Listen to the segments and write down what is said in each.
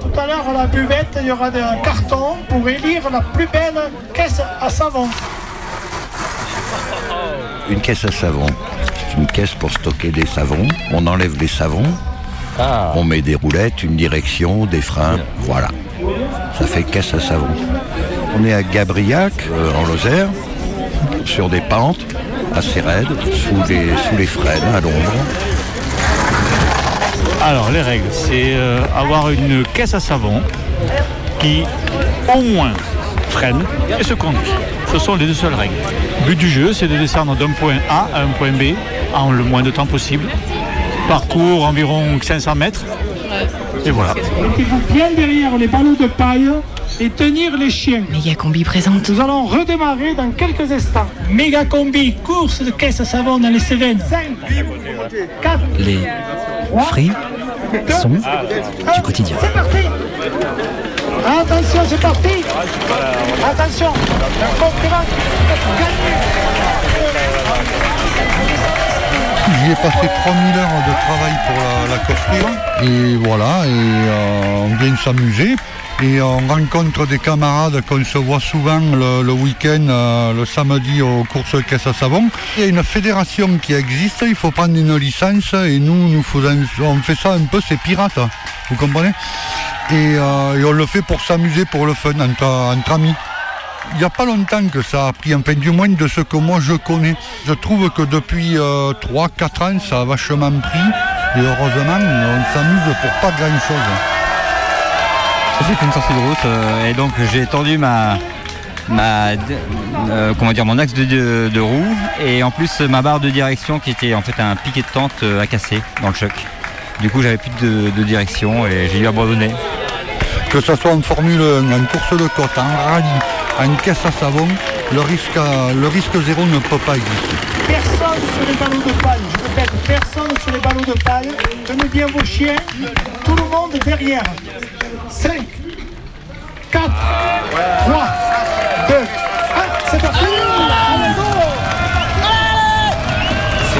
Tout à l'heure, à la buvette, il y aura un carton pour élire la plus belle caisse à savon. Une caisse à savon, c'est une caisse pour stocker des savons. On enlève les savons, on met des roulettes, une direction, des freins, voilà. Ça fait caisse à savon. On est à Gabriac, euh, en Lozère, sur des pentes assez raides, sous les, sous les frênes à l'ombre. Alors, les règles, c'est euh, avoir une caisse à savon qui, au moins, freine et se conduit. Ce sont les deux seules règles. Le but du jeu, c'est de descendre d'un point A à un point B en le moins de temps possible. Parcours environ 500 mètres. Et voilà. Bien derrière les ballots de paille et tenir les chiens. Méga combi présente. Nous allons redémarrer dans quelques instants. Méga combi, course de caisse à savon dans les Cévennes. 5, 4, Les fruits sont du quotidien. C'est parti Attention, c'est parti Attention La concurrence J'y ai passé 3000 heures de travail pour la, la. Et voilà, et euh, on vient s'amuser. Et on rencontre des camarades qu'on se voit souvent le, week-end, euh, le samedi aux courses caisse à savon. Il y a une fédération qui existe, il faut prendre une licence et nous, nous faisons, on fait ça un peu, c'est pirate, vous comprenez? Et, euh, et on le fait pour s'amuser, pour le fun, entre, amis. Il n'y a pas longtemps que ça a pris, enfin du moins de ce que moi je connais. Je trouve que depuis 3-4 ans, ça a vachement pris. Et heureusement, on s'amuse pour pas grand-chose. J'ai fait une sortie de route euh, et donc j'ai tendu ma, ma euh, comment dire mon axe de, roue et en plus ma barre de direction qui était en fait un piquet de tente euh, à casser dans le choc. Du coup j'avais plus de, direction et j'ai dû abandonner. Que ce soit en Formule 1, en course de côte, en rallye, en caisse à savon, le risque, à- le risque zéro ne peut pas exister. Personne sur les ballots de paille. Je répète, personne sur les ballots de paille. Tenez bien vos chiens. Tout le monde derrière. 5, 4, 3, 2, 1. C'est parti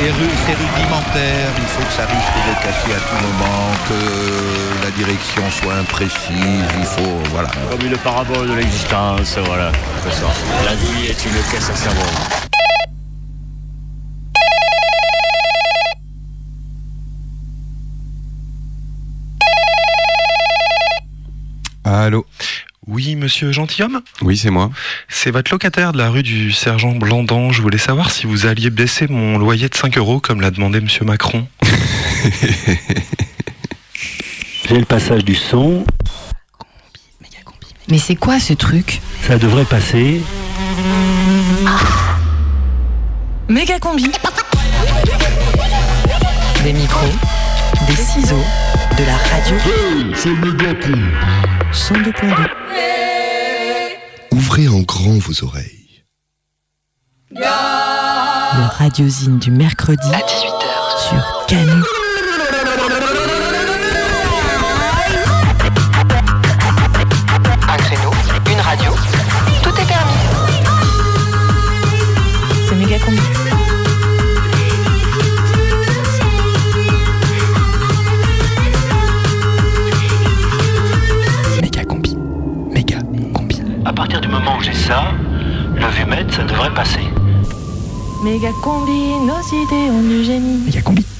C'est ru- c'est rudimentaire, il faut que ça risque de casser à tout moment, que la direction soit imprécise, il faut, voilà. Comme une parabole de l'existence, voilà, c'est ça. La vie est une caisse à savon. Allô Oui, monsieur Gentilhomme Oui, c'est moi. C'est votre locataire de la rue du Sergent Blandan. Je voulais savoir si vous alliez baisser mon loyer de 5 euros comme l'a demandé monsieur Macron. J'ai le passage du son, Mais c'est quoi ce truc? Ça devrait passer. Méga combi. Des micros, des ciseaux, de la radio. c'est méga 102.2. Ouvrez en grand vos oreilles. Le radiosine du mercredi à 18h sur Canu. Partir du moment où j'ai ça, le VMET, ça devrait passer. Méga combi, nos idées ont du génie. Méga combi.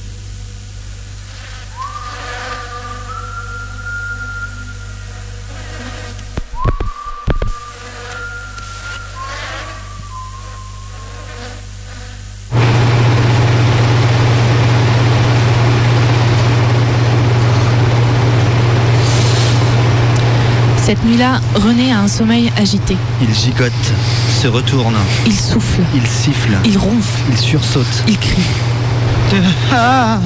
René a un sommeil agité. Il gigote, se retourne, Il souffle, il siffle, il ronfle, il sursaute. il crie. Ah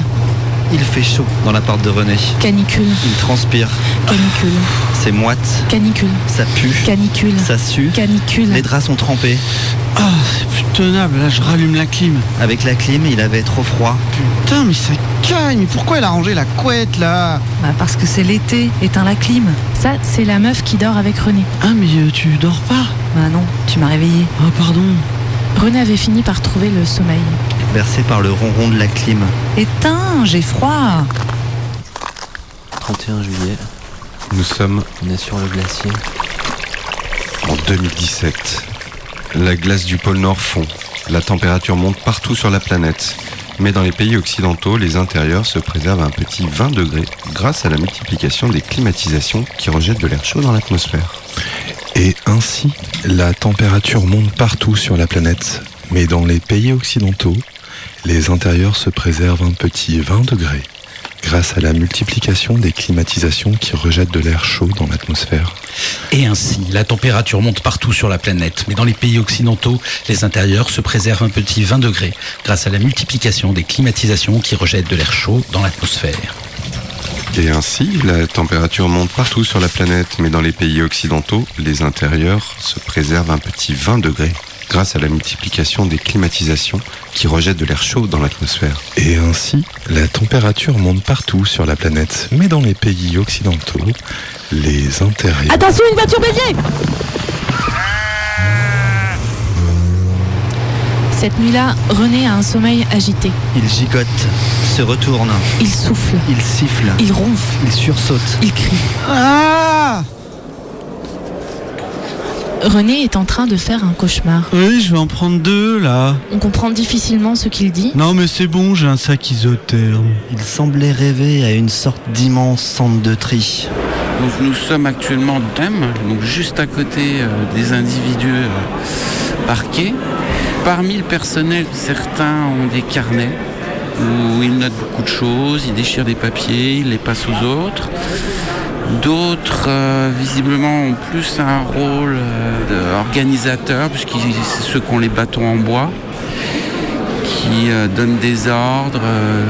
il fait chaud dans l'appart de René. Canicule, Il transpire, canicule, c'est moite, canicule, ça pue, canicule, ça sue, canicule. les draps sont trempés. Ah, c'est plus tenable, là je rallume la clim. Avec la clim, il avait trop froid. Putain, mais ça caille, mais pourquoi elle a rangé la couette là Bah parce que c'est l'été, éteins la clim. Ça, c'est la meuf qui dort avec René. Ah, mais euh, tu dors pas Bah non, tu m'as réveillé. Oh, pardon. René avait fini par trouver le sommeil. Par le ronron de la clim. Éteins, j'ai froid. 31 juillet, Nous sommes on est sur le glacier. en 2017. La glace du pôle Nord fond. La température monte partout sur la planète. Mais dans les pays occidentaux, les intérieurs se préservent à un petit 20 degrés grâce à la multiplication des climatisations qui rejettent de l'air chaud dans l'atmosphère. Et ainsi, la température monte partout sur la planète, mais dans les pays occidentaux, les intérieurs se préservent un petit 20 degrés grâce à la multiplication des climatisations qui rejettent de l'air chaud dans l'atmosphère. Et ainsi, la température monte partout sur la planète, mais dans les pays occidentaux, les intérieurs se préservent un petit 20 degrés grâce à la multiplication des climatisations qui rejettent de l'air chaud dans l'atmosphère. Et ainsi, la température monte partout sur la planète, mais dans les pays occidentaux, les intérieurs se préservent un petit 20 degrés grâce à la multiplication des climatisations qui rejettent de l'air chaud dans l'atmosphère. Et ainsi, la température monte partout sur la planète, mais dans les pays occidentaux, les intérieurs... Attention, une voiture bélier Cette nuit-là, René a un sommeil agité. Il gigote, se retourne, Il souffle, il siffle, il ronfle, il sursaute. il crie. Ah René est en train de faire un cauchemar. Oui, je vais en prendre deux là. On comprend difficilement ce qu'il dit. Non mais c'est bon, j'ai un sac isotherme. Il semblait rêver à une sorte d'immense centre de tri. Donc nous sommes actuellement thème, donc juste à côté euh, des individus euh, parqués. Parmi le personnel, certains ont des carnets où ils notent beaucoup de choses, ils déchirent des papiers, ils les passent aux autres. D'autres, euh, visiblement, ont plus un rôle euh, d'organisateur, puisqu'ils c'est ceux qui ont les bâtons en bois, qui euh, donnent des ordres, euh,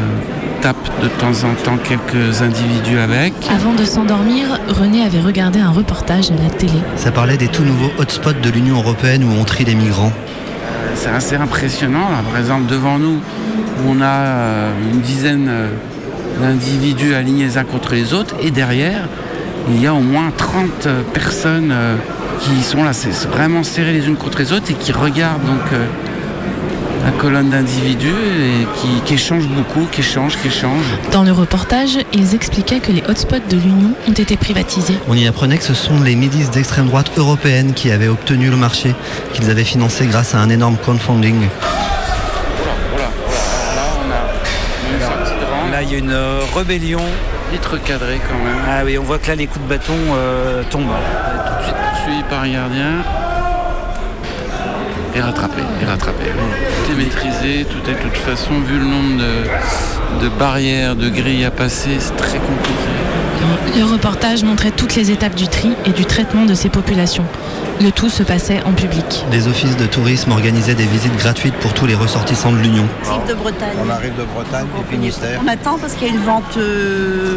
tapent de temps en temps quelques individus avec. Avant de s'endormir, René avait regardé un reportage à la télé. Ça parlait des tout nouveaux hotspots de l'Union Européenne où on trie les migrants. C'est assez impressionnant. Là. Par exemple, devant nous, on a une dizaine d'individus alignés les uns contre les autres. Et derrière, il y a au moins 30 euh, personnes euh, qui sont là, c'est vraiment serrées les unes contre les autres et qui regardent donc euh, la colonne d'individus et qui, qui échangent beaucoup, qui échangent, qui échangent. Dans le reportage, ils expliquaient que les hotspots de l'Union ont été privatisés. On y apprenait que ce sont les milices d'extrême droite européennes qui avaient obtenu le marché, qu'ils avaient financé grâce à un énorme crowdfunding. Là, il y a une rébellion. Vite recadré quand même. Ah oui, on voit que là, les coups de bâton euh, tombent. Tout de suite poursuivi par un gardien. Et rattrapé, et rattrapé. Tout est maîtrisé, tout est de toute façon, vu le nombre de, de barrières, de grilles à passer, c'est très compliqué. Le reportage montrait toutes les étapes du tri et du traitement de ces populations. Le tout se passait en public. Les offices de tourisme organisaient des visites gratuites pour tous les ressortissants de l'Union. de Bretagne. On arrive de Bretagne, du Finistère. On attend parce qu'il y a une vente, euh,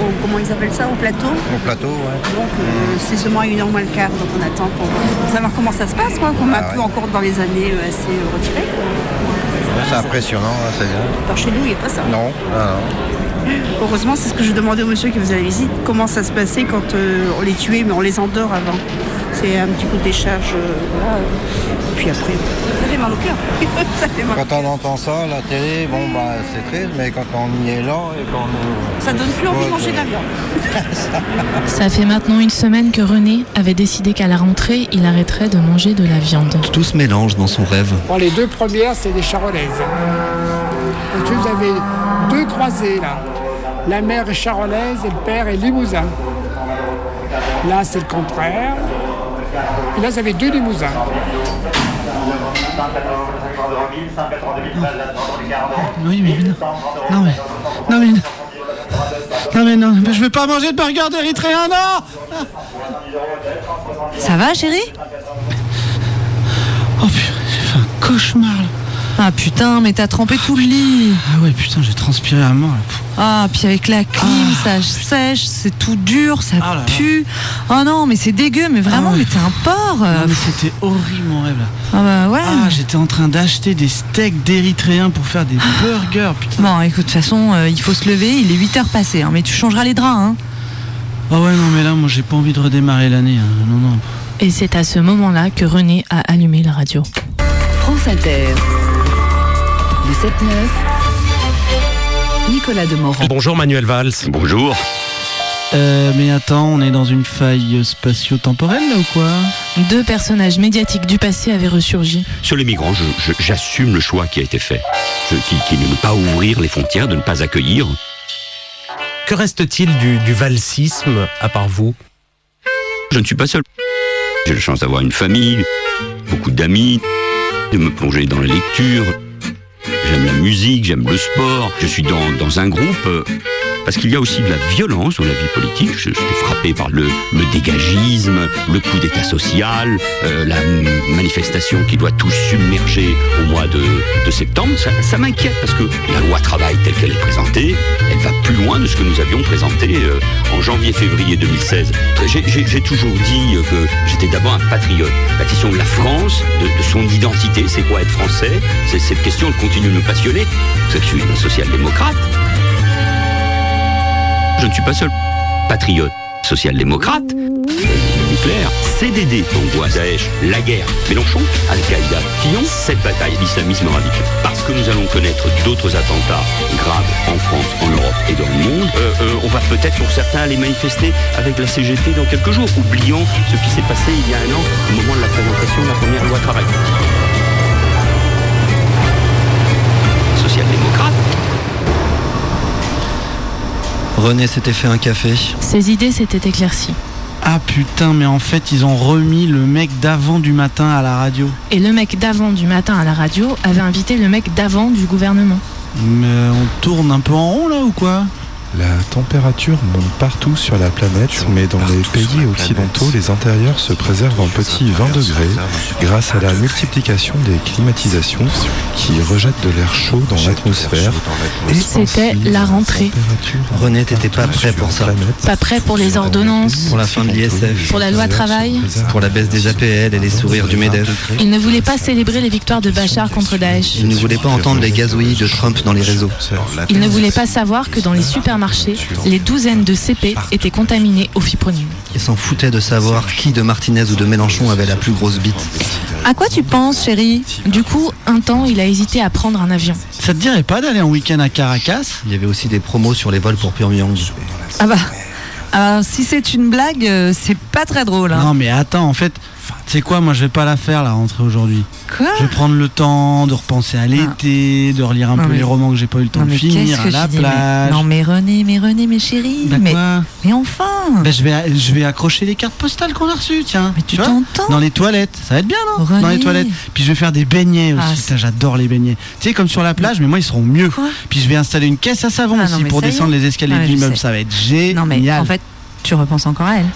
au- comment ils appellent ça, au plateau. Au plateau, ouais. Donc euh, c'est seulement à une heure moins le quart, donc on attend pour, pour savoir comment ça se passe, quoi, qu'on m'a Ah pu ouais. encore dans les années euh, assez retirées. C'est impressionnant, hein, c'est bien. Par chez nous, il n'y a pas ça. Non, non, non. Heureusement, c'est ce que je demandais au monsieur qui faisait la visite, comment ça se passait quand euh, on les tuait, mais on les endort avant. C'est un petit coup de décharge, euh, voilà. Et puis après, ça fait mal au cœur. ça fait mal. Quand on entend ça, la télé, bon, bah, c'est triste, mais quand on y est là et qu'on nous... Ça donne plus envie de manger de la viande. Ça fait maintenant une semaine que René avait décidé qu'à la rentrée, il arrêterait de manger de la viande. Tout se mélange dans son rêve. Bon, les deux premières, c'est des charolaises. Vous avez deux croisés là. La mère est charolaise et le père est limousin. Là, c'est le contraire. Et là, vous avez deux limousins. Oui, mais non. Non, mais. Non, mais. Non, mais non, mais je vais pas manger de burger d'érythréen, non Ça va, chérie? Oh putain, j'ai fait un cauchemar là. Ah putain, mais t'as trempé tout le lit. Ah ouais, putain, j'ai transpiré à mort là. Ah, puis avec la clim, ça sèche, c'est tout dur, ça Ah là là. pue. Oh non, mais c'est dégueu, mais vraiment, Ah ouais. mais t'es un porc. Non, mais c'était horrible mon rêve là. Ah bah ouais. Ah, j'étais en train d'acheter des steaks d'érythréens pour faire des burgers, putain. Bon, écoute, de toute façon, euh, il faut se lever, il est 8 heures passées, hein, mais tu changeras les draps. Hein. Ah ouais, non, mais là, moi, j'ai pas envie de redémarrer l'année. hein. Non, non. Et c'est à ce moment-là que René a allumé la radio. France Inter. Le 7-9. Nicolas Demorand. Bonjour Manuel Valls. Bonjour. Euh, mais attends, on est dans une faille spatio-temporelle là ou quoi? Deux personnages médiatiques du passé avaient ressurgi. Sur les migrants, je- je- j'assume le choix qui a été fait. Je- qui, qui est de ne pas ouvrir les frontières, de ne pas accueillir. Que reste-t-il du, du valsisme à part vous? Je ne suis pas seul. J'ai la chance d'avoir une famille, beaucoup d'amis, de me plonger dans la lecture. J'aime la musique, j'aime le sport. Je suis dans, un groupe euh, parce qu'il y a aussi de la violence dans la vie politique. Je- J'étais frappé par le, dégagisme, le coup d'état social, euh, la manifestation qui doit tout submerger au mois de, septembre. Ça, m'inquiète parce que la loi travail telle qu'elle est présentée, elle va plus loin de ce que nous avions présenté euh, en janvier-février 2016. J'ai- toujours dit euh, que j'étais d'abord un patriote. La question de la France, de, son identité, c'est quoi être français? Cette question elle continue de me passionner. Savez que je suis un social-démocrate. Je ne suis pas seul. Patriote, social-démocrate, nucléaire, CDD, angoisse, Daesh, la guerre, Mélenchon, Al-Qaïda, Fillon, cette bataille, l'islamisme radical. Parce que nous allons connaître d'autres attentats graves en France, en Europe et dans le monde, euh, euh, on va peut-être pour certains aller manifester avec la CGT dans quelques jours, oubliant ce qui s'est passé il y a un an au moment de la présentation de la première loi travail. Social-démocrate, René s'était fait un café. Ses idées s'étaient éclaircies. Ah putain, mais en fait, ils ont remis le mec d'avant du matin à la radio. Et le mec d'avant du matin à la radio avait invité le mec d'avant du gouvernement. Mais on tourne un peu en rond là ou quoi? La température monte partout sur la planète, mais dans les pays occidentaux, les intérieurs se préservent en petits 20 degrés grâce à la multiplication des climatisations qui rejettent de l'air chaud dans l'atmosphère. et C'était la rentrée. René, t'étais pas prêt pour ça. Pas prêt pour les ordonnances, Pour la fin de l'ISF. pour la loi travail. Pour la baisse des APL et les sourires du MEDEF. Il ne voulait pas célébrer les victoires de Bachar contre Daesh. Il ne voulait pas entendre les gazouillis de Trump dans les réseaux. Il ne voulait pas savoir que dans les supermarchés, les douzaines de CP étaient contaminés au fipronil. Il s'en foutait de savoir qui de Martinez ou de Mélenchon avait la plus grosse bite. À quoi tu penses, chérie? Du coup, un temps, il a hésité à prendre un avion. Ça te dirait pas d'aller en week-end à Caracas? Il y avait aussi des promos sur les vols pour Pyongyang. Ah bah. ah, si c'est une blague, euh, c'est pas très drôle. hein. Non mais attends, en fait, tu sais quoi, moi je vais pas la faire la rentrée aujourd'hui. Quoi Je vais prendre le temps de repenser à l'été, de relire un Non, peu mais- les romans que j'ai pas eu le temps Non de finir à la mais- plage. Non mais René, mais René, mais chérie, Bah mais, mais enfin Ben, je, vais, je vais accrocher les cartes postales qu'on a reçues, tiens. Mais tu t'entends Dans les toilettes. Ça va être bien, non René. Dans les toilettes. Puis je vais faire des beignets aussi. Ah, J'adore les beignets. Tu sais, comme sur la plage, mais moi, ils seront mieux. Puis je vais installer une caisse à savon Ah, aussi pour descendre les escaliers Ah, de l'immeuble. Ça va être génial. Non mais en fait, tu repenses encore à elle.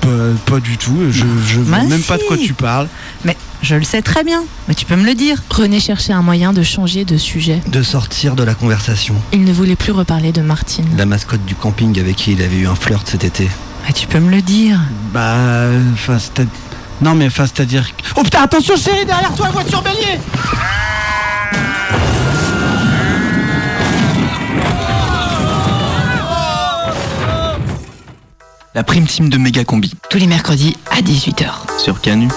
Pas, pas du tout. Je, je vois même pas de quoi tu parles. Mais je le sais très bien. Mais tu peux me le dire. René cherchait un moyen de changer de sujet. De sortir de la conversation. Il ne voulait plus reparler de Martine. La mascotte du camping avec qui il avait eu un flirt cet été. Mais tu peux me le dire. Bah, enfin, c'est. Non, mais enfin, c'est-à-dire. Oh putain, attention, chérie, derrière toi, voiture bélier La prime team de Méga Combi. Tous les mercredis à 18h. Sur Canu.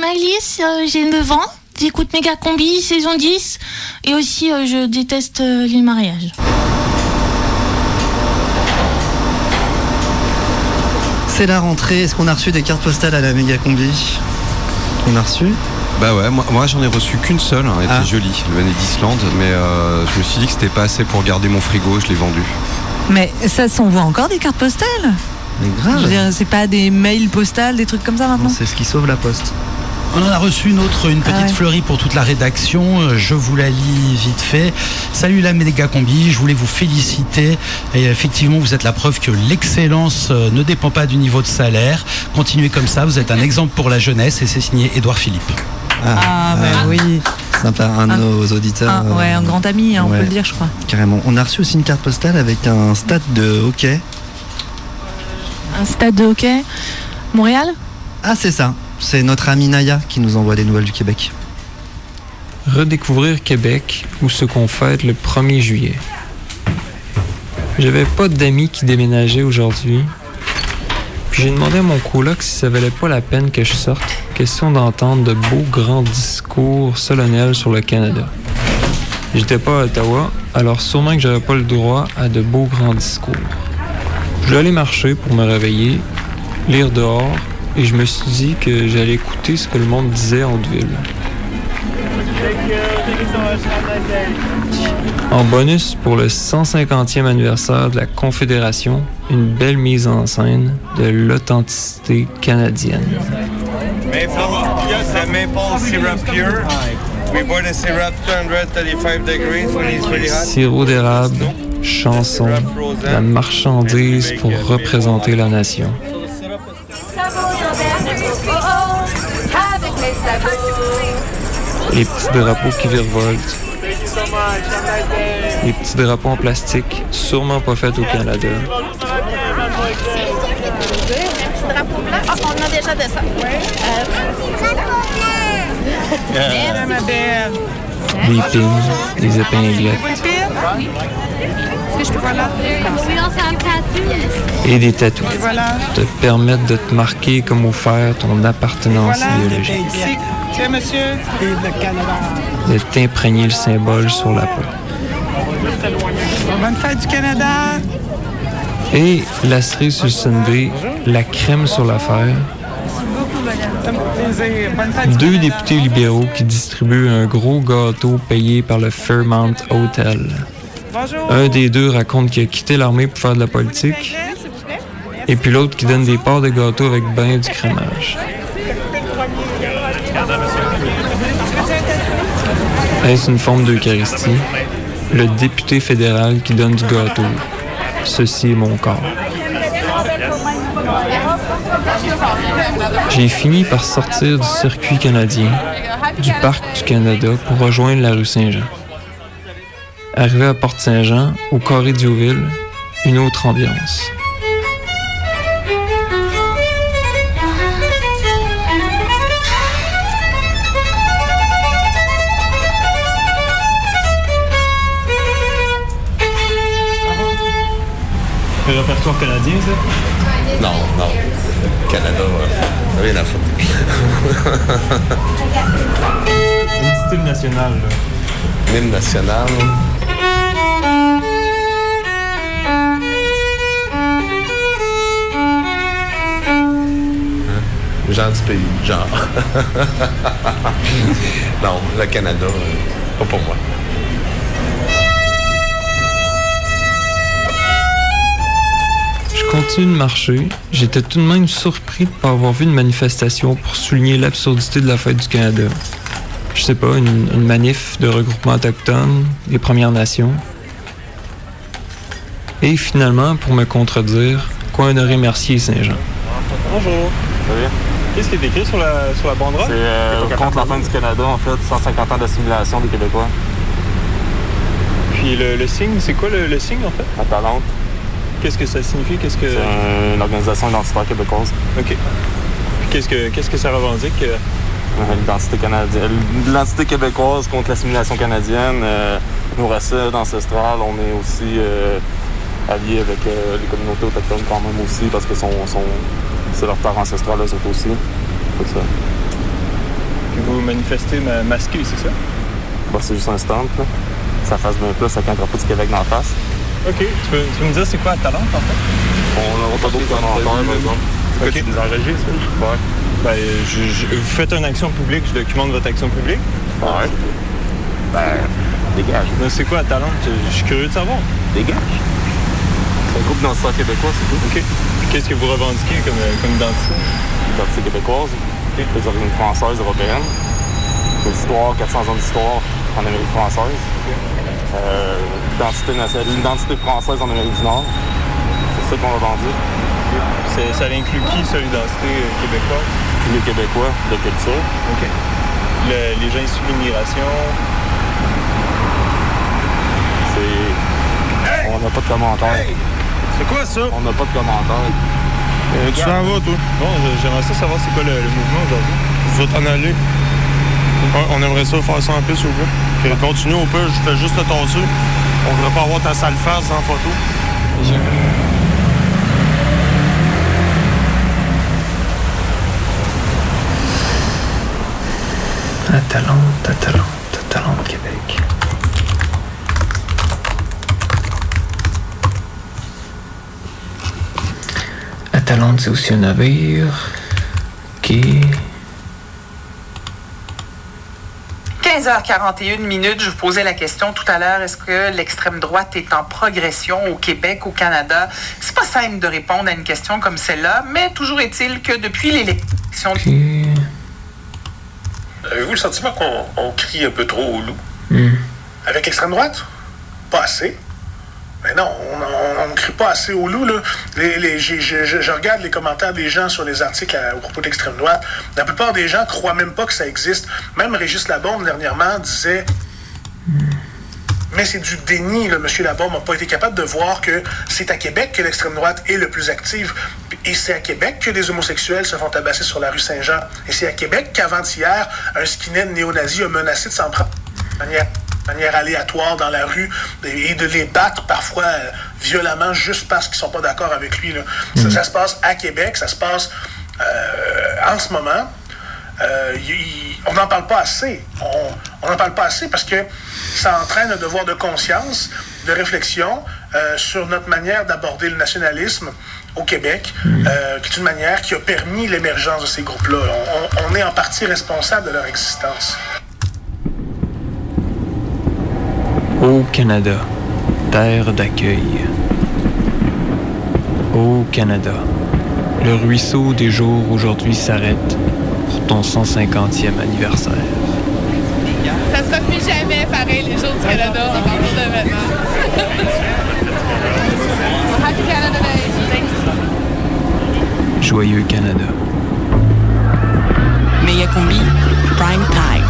Maëlys, euh, j'ai 9 ans. J'écoute Méga Combi, saison 10. Et aussi, euh, je déteste euh, les mariages. C'est la rentrée. Est-ce qu'on a reçu des cartes postales à la méga combi On a reçu? Bah ouais, moi, moi, j'en ai reçu qu'une seule, hein, elle Ah. était jolie, elle venait d'Islande, mais euh, je me suis dit que c'était pas assez pour garder mon frigo, je l'ai vendu. Mais ça s'envoie encore des cartes postales? Mais Je grave. veux dire, c'est pas des mails postales, des trucs comme ça maintenant C'est ce qui sauve la poste. On en a reçu une autre, une petite Ah ouais. fleurie pour toute la rédaction. Euh, Je vous la lis vite fait. Salut la méga combi, je voulais vous féliciter. Et effectivement, vous êtes la preuve que l'excellence euh, ne dépend pas du niveau de salaire. Continuez comme ça, vous êtes un exemple pour la jeunesse et c'est signé Édouard Philippe. Ah, bah oui. Sympa, un de nos auditeurs. Un, ouais, un grand ami, hein, on peut le dire, je crois. Carrément. On a reçu aussi une carte postale avec un stade de hockey. Un stade de hockey. Montréal Ah, c'est ça. C'est notre ami Naya qui nous envoie des nouvelles du Québec. Redécouvrir Québec ou ce qu'on fête le 1er juillet. J'avais pas d'amis qui déménageaient aujourd'hui. Puis j'ai demandé à mon coloc si ça valait pas la peine que je sorte. Question d'entendre de beaux grands discours solennels sur le Canada. J'étais pas à Ottawa, alors sûrement que j'avais pas le droit à de beaux grands discours. Aller marcher pour me réveiller, lire dehors, et je me suis dit que j'allais écouter ce que le monde disait en ville. En bonus pour le 150e anniversaire de la Confédération, une belle mise en scène de l'authenticité canadienne. Maple, the maple syrup pure. We boil the syrup 235 degrees when it's really hot. Sirop d'érable, chanson, la marchandise pour représenter la nation. Les petits drapeaux qui virevoltent. Les petits drapeaux en plastique, sûrement pas faits au Canada. Ah, on a déjà de ça. Des pins, des épinglettes Est-ce que je peux et des tatous. Et voilà. Te permettent de te marquer comme au fer ton appartenance Voilà. idéologique. Tiens, monsieur. Et le Canada. De t'imprégner le symbole sur la peau. Bonne fête du Canada. Et la cerise sur le sundae, la crème sur l'affaire. Ça me fait plaisir. Bonne fête du Deux Canada. députés libéraux qui distribuent un gros gâteau payé par le Fairmount Hotel. Un des deux raconte qu'il a quitté l'armée pour faire de la politique. Et puis l'autre qui donne des parts de gâteau avec ben du crémage. Est-ce une forme d'Eucharistie? Le député fédéral qui donne du gâteau. Ceci est mon corps. J'ai fini par sortir du circuit canadien, du parc du Canada, pour rejoindre la rue Saint-Jean. Arrivé à Porte-Saint-Jean, au carré d'Youville, une autre ambiance. Le répertoire canadien, ça? Non, non. Canada, euh, rien à foutre. Un style national, là. L'hymne national. Du pays, genre. non, le Canada, euh, pas pour moi. Je continue de marcher. J'étais tout de même surpris de ne pas avoir vu une manifestation pour souligner l'absurdité de la fête du Canada. Je sais pas, une, une manif de regroupement autochtone des Premières Nations. Et finalement, pour me contredire, quoi honorer Mercier Saint-Jean. Bonjour. Qu'est-ce qui est écrit sur la, sur la banderole? C'est euh, contre la fin du Canada, en fait, 150 ans d'assimilation des Québécois. Puis le, le signe, c'est quoi le, le signe en fait? La Talente. Qu'est-ce que ça signifie? Qu'est-ce que... C'est une organisation identitaire québécoise. OK. Puis qu'est-ce que, qu'est-ce que ça revendique? euh? Euh, L'identité canadienne. L'identité québécoise contre l'assimilation canadienne. euh, nos racines ancestrales, on est aussi euh, alliés avec euh, les communautés autochtones quand même aussi, parce que sont, sont- c'est leur terre ancestrale, eux autres aussi. Tout ça. vous manifestez ma- masqué, c'est ça? Bah, c'est juste un stand, là. Ça fasse bien plus avec un drapeau du Québec dans la face. OK. Tu peux, tu peux me dire c'est quoi Atalante, en fait? On n'aura pas d'autres commentaires, par exemple. OK. Tu nous enregistres? Ouais. Ben, je, je- vous faites une action publique, je documente votre action publique. Ouais. Ben, dégage. Mais c'est quoi Atalante? Je, je suis curieux de savoir. Dégage. C'est un groupe danseur québécois, c'est tout. OK. Qu'est-ce que vous revendiquez comme, euh, comme identité? Identité québécoise, les origines françaises, européennes. Une histoire, 400 ans d'histoire en Amérique française. Euh, l'identité française en Amérique du Nord. C'est ça qu'on revendique. Ça inclut qui, ça, l'identité euh, québécoise? Les Québécois de culture. OK. Le- les gens issus de l'immigration? C'est. On n'a pas de commentaires. C'est quoi ça? On n'a pas de commentaires. Euh, tu t'en vas, toi? Bon, je- j'aimerais ça savoir c'est quoi le, le mouvement aujourd'hui. Je vais t'en aller. Ouais, on aimerait ça faire ça en vous plaît. Ok, Continue au peu, je fais juste te tasser. On devrait pas avoir ta sale face en photo. Atalante, Atalante, Atalante Québec. C'est aussi un navire. Ok. 15h41 minutes, je vous posais la question tout à l'heure, est-ce que l'extrême droite est en progression au Québec, au Canada? C'est pas simple de répondre à une question comme celle-là, mais toujours est-il que depuis l'élection... Avez-vous le sentiment qu'on on crie un peu trop au loup? Hmm. Avec l'extrême droite? Pas assez. Mais non, on ne crie pas assez au loup. Là. Je, regarde les commentaires des gens sur les articles à- au propos de l'extrême droite. La plupart des gens croient même pas que ça existe. Même Régis Labombe, dernièrement, disait mais c'est du déni. Là. Monsieur Labombe n'a pas été capable de voir que c'est à Québec que l'extrême droite est le plus active. Et c'est à Québec que les homosexuels se font tabasser sur la rue Saint-Jean. Et c'est à Québec qu'avant-hier, un skinhead néo-nazi a menacé de s'en prendre de manière, aléatoire dans la rue et de les battre parfois euh, violemment juste parce qu'ils sont pas d'accord avec lui. là. Ça, ça se passe à Québec, ça se passe euh, en ce moment. Euh, y- y- on n'en parle pas assez. On n'en parle pas assez parce que ça entraîne un devoir de conscience, de réflexion sur notre manière d'aborder le nationalisme au Québec, euh, qui est une manière qui a permis l'émergence de ces groupes-là. On, on- on est en partie responsable de leur existence. Au Canada, terre d'accueil. Au Canada, le ruisseau des jours aujourd'hui s'arrête pour ton 150e anniversaire. Ça sera plus jamais pareil les jours du Canada en partir de maintenant. Happy Canada Day. Joyeux Canada. Megacombi, prime time.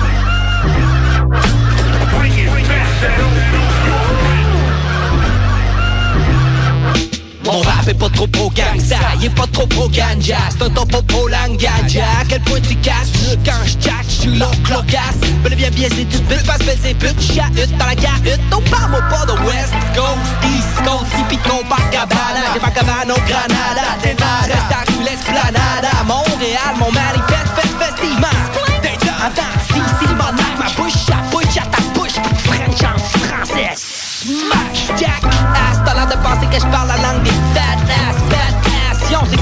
Mon rap est pas trop pro gangsta, il est pas trop pro ganja. C'est un topo pro langanja À quel point tu casses? Quand je jack, je suis l'oncle loquace Bel et bien biaisé, tu putes, passe belle, c'est pute. Chahute dans la carute, non parle-moi pas de West Coast, East Coast, hippie Copacabana. J'ai pas cabane au Granada, t'es mal Reste à rue l'esplanade. À Montréal Mon manifeste, fest, festivement Déjà avant, si, si, mon night Ma bouche à bouche à ta bouche French en français. Smash, jack ass T'as l'air de penser que je parle la langue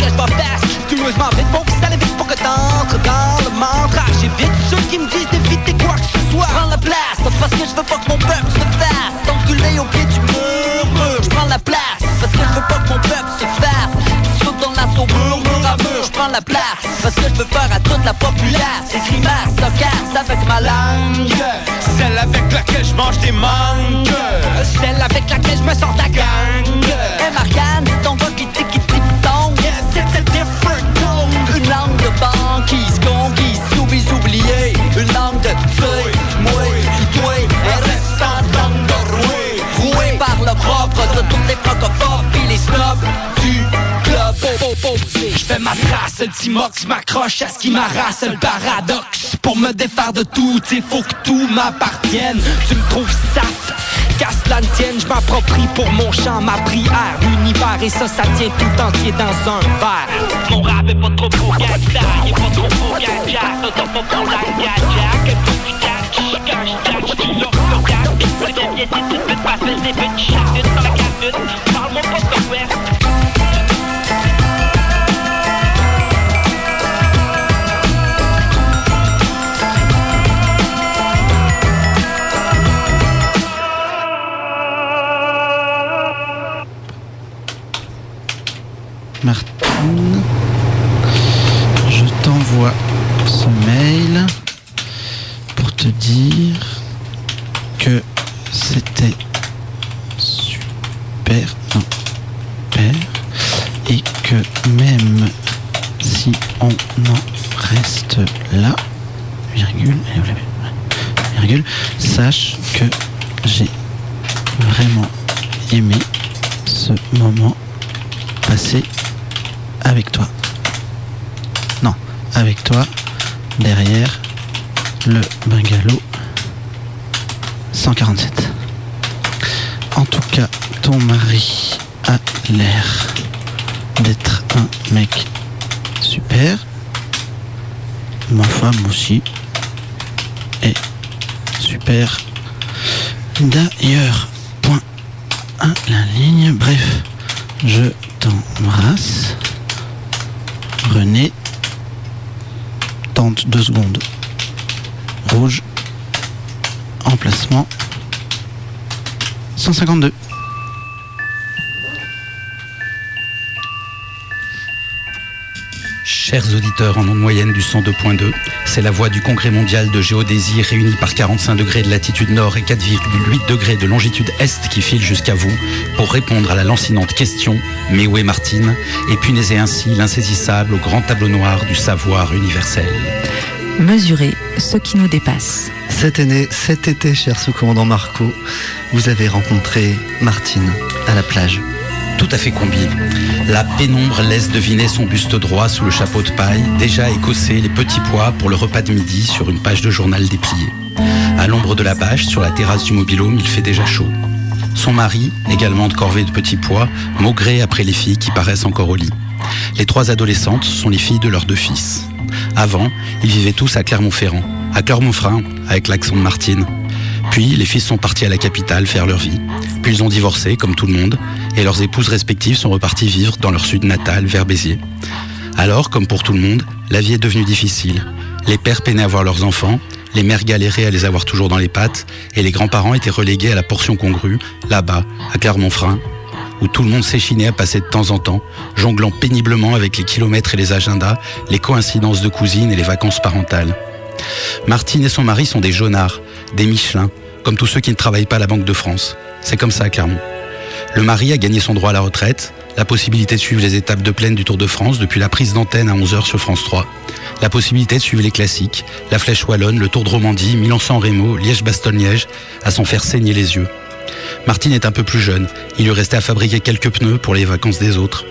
que je vais fast Tueusement vite, faut que ça vite pour que t'entres dans le mantra. J'évite ceux qui me disent d'éviter quoi que ce soit. Prends la place, parce que je veux pas que mon peuple se fasse. Enculé au pied du mur, je prends la place Parce que je veux pas que mon peuple se fasse. Saute dans à mur, je prends la place Parce que je veux faire à toute la populace. Des grimaces, sarcasmes avec ma langue. Celle avec laquelle je mange des mangues. Celle avec laquelle je me sors la gang. Hey Marianne, dis donc banquise, conquise, oublie oublié Une langue de moi, puis toi Elle reste en langue de roué Roué par le propre de toutes les francophobes Pis les snobs Ma trace, le petit mox m'accroche à ce qui m'arrasse le paradoxe Pour me défaire de tout, il faut que tout m'appartienne Tu me trouves saf, casse l'ancienne, je m'approprie pour mon chant, ma prière. L'univers et ça, ça tient tout entier dans un verre. Mon rap est pas trop pour il est pas trop pour. T'as pas que tu tu des dans la. Parle-moi pas. Dire que c'était super, et que même si on en reste là, virgule, virgule, sache que j'ai vraiment aimé ce moment passé avec toi. Non, avec toi, derrière le bungalow 147. En tout cas, ton mari a l'air d'être un mec super. Ma femme aussi est super. D'ailleurs, point à la ligne. Bref, je t'embrasse. René. Tente deux secondes. Rouge. Emplacement. 152. Chers auditeurs en onde moyenne du 102.2, c'est la voix du Congrès mondial de géodésie réuni par 45 degrés de latitude nord et 4,8 degrés de longitude est qui file jusqu'à vous pour répondre à la lancinante question Mais où est Martine? et punaiser ainsi l'insaisissable au grand tableau noir du savoir universel. Mesurer ce qui nous dépasse. Cet été, cet été, cher sous-commandant Marco, vous avez rencontré Martine à la plage. Tout à fait combi. La pénombre laisse deviner son buste droit sous le chapeau de paille, déjà écossé les petits pois pour le repas de midi sur une page de journal dépliée. À l'ombre de la bâche, sur la terrasse du mobilhome, il fait déjà chaud. Son mari, également de corvée de petits pois, maugré après les filles qui paraissent encore au lit. Les trois adolescentes sont les filles de leurs deux fils. Avant, ils vivaient tous à Clermont-Ferrand, à Clermont-Ferrand, avec l'accent de Martine. Puis, les fils sont partis à la capitale faire leur vie. Puis, ils ont divorcé, comme tout le monde, et leurs épouses respectives sont reparties vivre dans leur sud natal, vers Béziers. Alors, comme pour tout le monde, la vie est devenue difficile. Les pères peinaient à voir leurs enfants, les mères galéraient à les avoir toujours dans les pattes, et les grands-parents étaient relégués à la portion congrue, là-bas, à Clermont-Ferrand, où tout le monde s'échinait à passer de temps en temps, jonglant péniblement avec les kilomètres et les agendas, les coïncidences de cousines et les vacances parentales. Martine et son mari sont des jaunards, des Michelin, comme tous ceux qui ne travaillent pas à la Banque de France. C'est comme ça à Clermont. Le mari a gagné son droit à la retraite, la possibilité de suivre les étapes de plaine du Tour de France depuis la prise d'antenne à 11h sur France 3, la possibilité de suivre les classiques, la Flèche Wallonne, le Tour de Romandie, Milan-San Remo, Liège-Bastogne-Liège, à s'en faire saigner les yeux. Martine est un peu plus jeune, il lui restait à fabriquer quelques pneus pour les vacances des autres.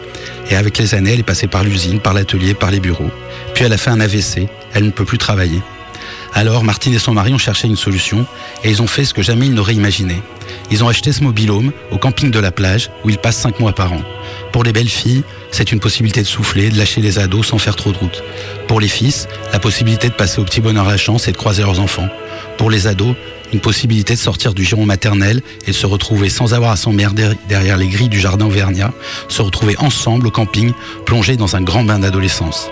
Et avec les années, elle est passée par l'usine, par l'atelier, par les bureaux. Puis elle a fait un AVC, elle ne peut plus travailler. Alors Martine et son mari ont cherché une solution et ils ont fait ce que jamais ils n'auraient imaginé. Ils ont acheté ce mobilhome au camping de la plage où ils passent 5 mois par an. Pour les belles filles, c'est une possibilité de souffler, de lâcher les ados sans faire trop de route. Pour les fils, la possibilité de passer au petit bonheur à la chance et de croiser leurs enfants. Pour les ados, une possibilité de sortir du giron maternel et de se retrouver sans avoir à s'emmerder derrière les grilles du jardin Auvergnat, se retrouver ensemble au camping, plongés dans un grand bain d'adolescence.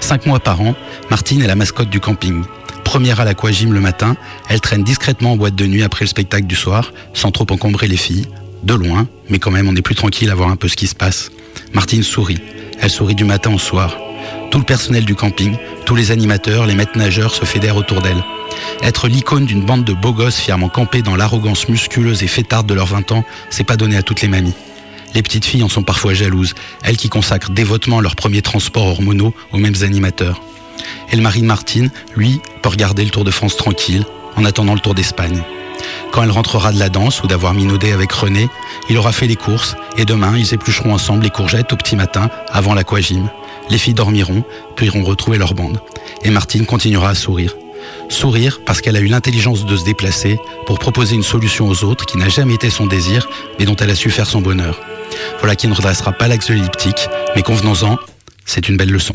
Cinq mois par an, Martine est la mascotte du camping. Première à l'aquagym le matin, elle traîne discrètement en boîte de nuit après le spectacle du soir, sans trop encombrer les filles. De loin, mais quand même on est plus tranquille à voir un peu ce qui se passe. Martine sourit. Elle sourit du matin au soir. Tout le personnel du camping, tous les animateurs, les maîtres nageurs se fédèrent autour d'elle. Être l'icône d'une bande de beaux gosses fièrement campés dans l'arrogance musculeuse et fêtarde de leurs 20 ans, c'est pas donné à toutes les mamies. Les petites filles en sont parfois jalouses, elles qui consacrent dévotement leur premier transport hormonaux aux mêmes animateurs. Et le Martine, lui, peut regarder le Tour de France tranquille, en attendant le Tour d'Espagne. Quand elle rentrera de la danse ou d'avoir minaudé avec René, il aura fait les courses et demain ils éplucheront ensemble les courgettes au petit matin avant l'aquagym. Les filles dormiront, puis iront retrouver leur bande. Et Martine continuera à sourire. Sourire parce qu'elle a eu l'intelligence de se déplacer pour proposer une solution aux autres qui n'a jamais été son désir, mais dont elle a su faire son bonheur. Voilà qui ne redressera pas l'axe de l'elliptique, mais convenons-en, c'est une belle leçon.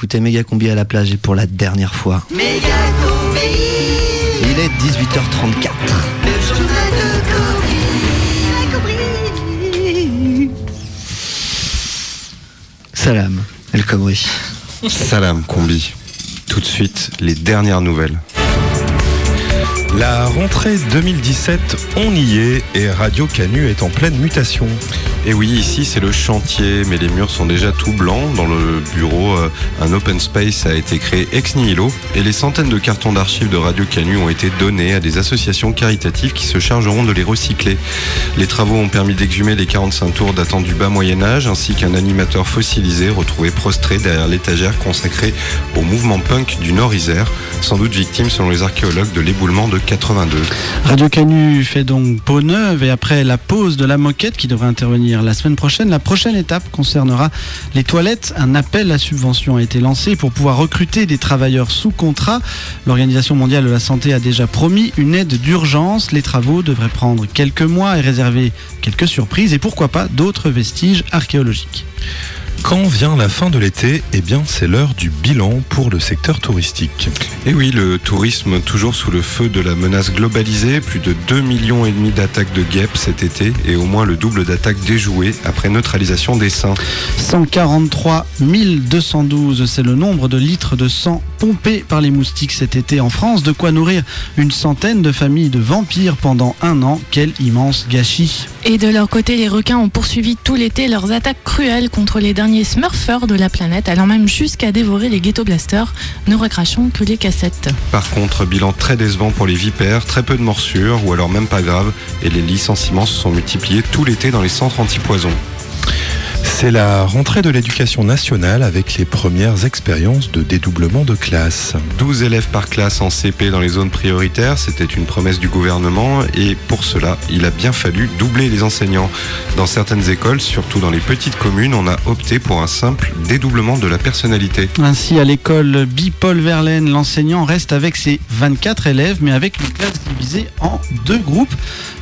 Vous écoutez Méga Combi à la plage et pour la dernière fois. Il est 18h34. Salam, El Khomri. Salam Combi. Tout de suite, les dernières nouvelles. La rentrée 2017, on y est et Radio Canu est en pleine mutation. Et oui, ici c'est le chantier, mais les murs sont déjà tout blancs. Dans le bureau, euh, un open space a été créé ex nihilo et les centaines de cartons d'archives de Radio Canu ont été donnés à des associations caritatives qui se chargeront de les recycler. Les travaux ont permis d'exhumer les 45 tours datant du bas Moyen Âge ainsi qu'un animateur fossilisé retrouvé prostré derrière l'étagère consacrée au mouvement punk du Nord-Isère, sans doute victime selon les archéologues de l'éboulement de 82. Radio Canu fait donc peau neuve et après la pause de la moquette qui devrait intervenir la semaine prochaine, la prochaine étape concernera les toilettes. Un appel à subvention a été lancé pour pouvoir recruter des travailleurs sous contrat. L'Organisation mondiale de la santé a déjà promis une aide d'urgence. Les travaux devraient prendre quelques mois et réserver quelques surprises et pourquoi pas d'autres vestiges archéologiques. Quand vient la fin de l'été, eh bien c'est l'heure du bilan pour le secteur touristique. Et oui, le tourisme toujours sous le feu de la menace globalisée, plus de 2 millions et demi d'attaques de guêpes cet été et au moins le double d'attaques déjouées après neutralisation des seins. 143 212, c'est le nombre de litres de sang pompés par les moustiques cet été en France, de quoi nourrir une centaine de familles de vampires pendant un an. Quel immense gâchis. Et de leur côté, les requins ont poursuivi tout l'été leurs attaques cruelles contre les derniers smurfers de la planète, allant même jusqu'à dévorer les ghetto blasters, ne recrachant que les cassettes. Par contre, bilan très décevant pour les vipères, très peu de morsures ou alors même pas grave, et les licenciements se sont multipliés tout l'été dans les centres anti-poison. C'est la rentrée de l'éducation nationale avec les premières expériences de dédoublement de classe. 12 élèves par classe en CP dans les zones prioritaires, c'était une promesse du gouvernement et pour cela, il a bien fallu doubler les enseignants. Dans certaines écoles, surtout dans les petites communes, on a opté pour un simple dédoublement de la personnalité. Ainsi, à l'école Bipol Verlaine, l'enseignant reste avec ses 24 élèves, mais avec une classe divisée en deux groupes.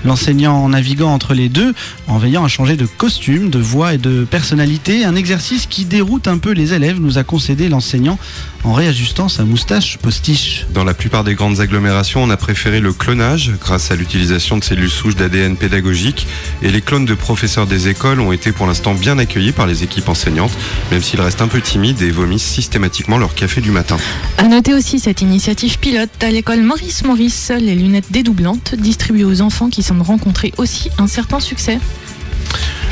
L'enseignant naviguant entre les deux, en veillant à changer de costume, de voix et de personnalité, un exercice qui déroute un peu les élèves, nous a concédé l'enseignant en réajustant sa moustache postiche. Dans la plupart des grandes agglomérations, on a préféré le clonage grâce à l'utilisation de cellules souches d'ADN pédagogique et les clones de professeurs des écoles ont été pour l'instant bien accueillis par les équipes enseignantes, même s'ils restent un peu timides et vomissent systématiquement leur café du matin. À noter aussi cette initiative pilote à l'école Maurice Maurice, les lunettes dédoublantes distribuées aux enfants qui semblent rencontrer aussi un certain succès.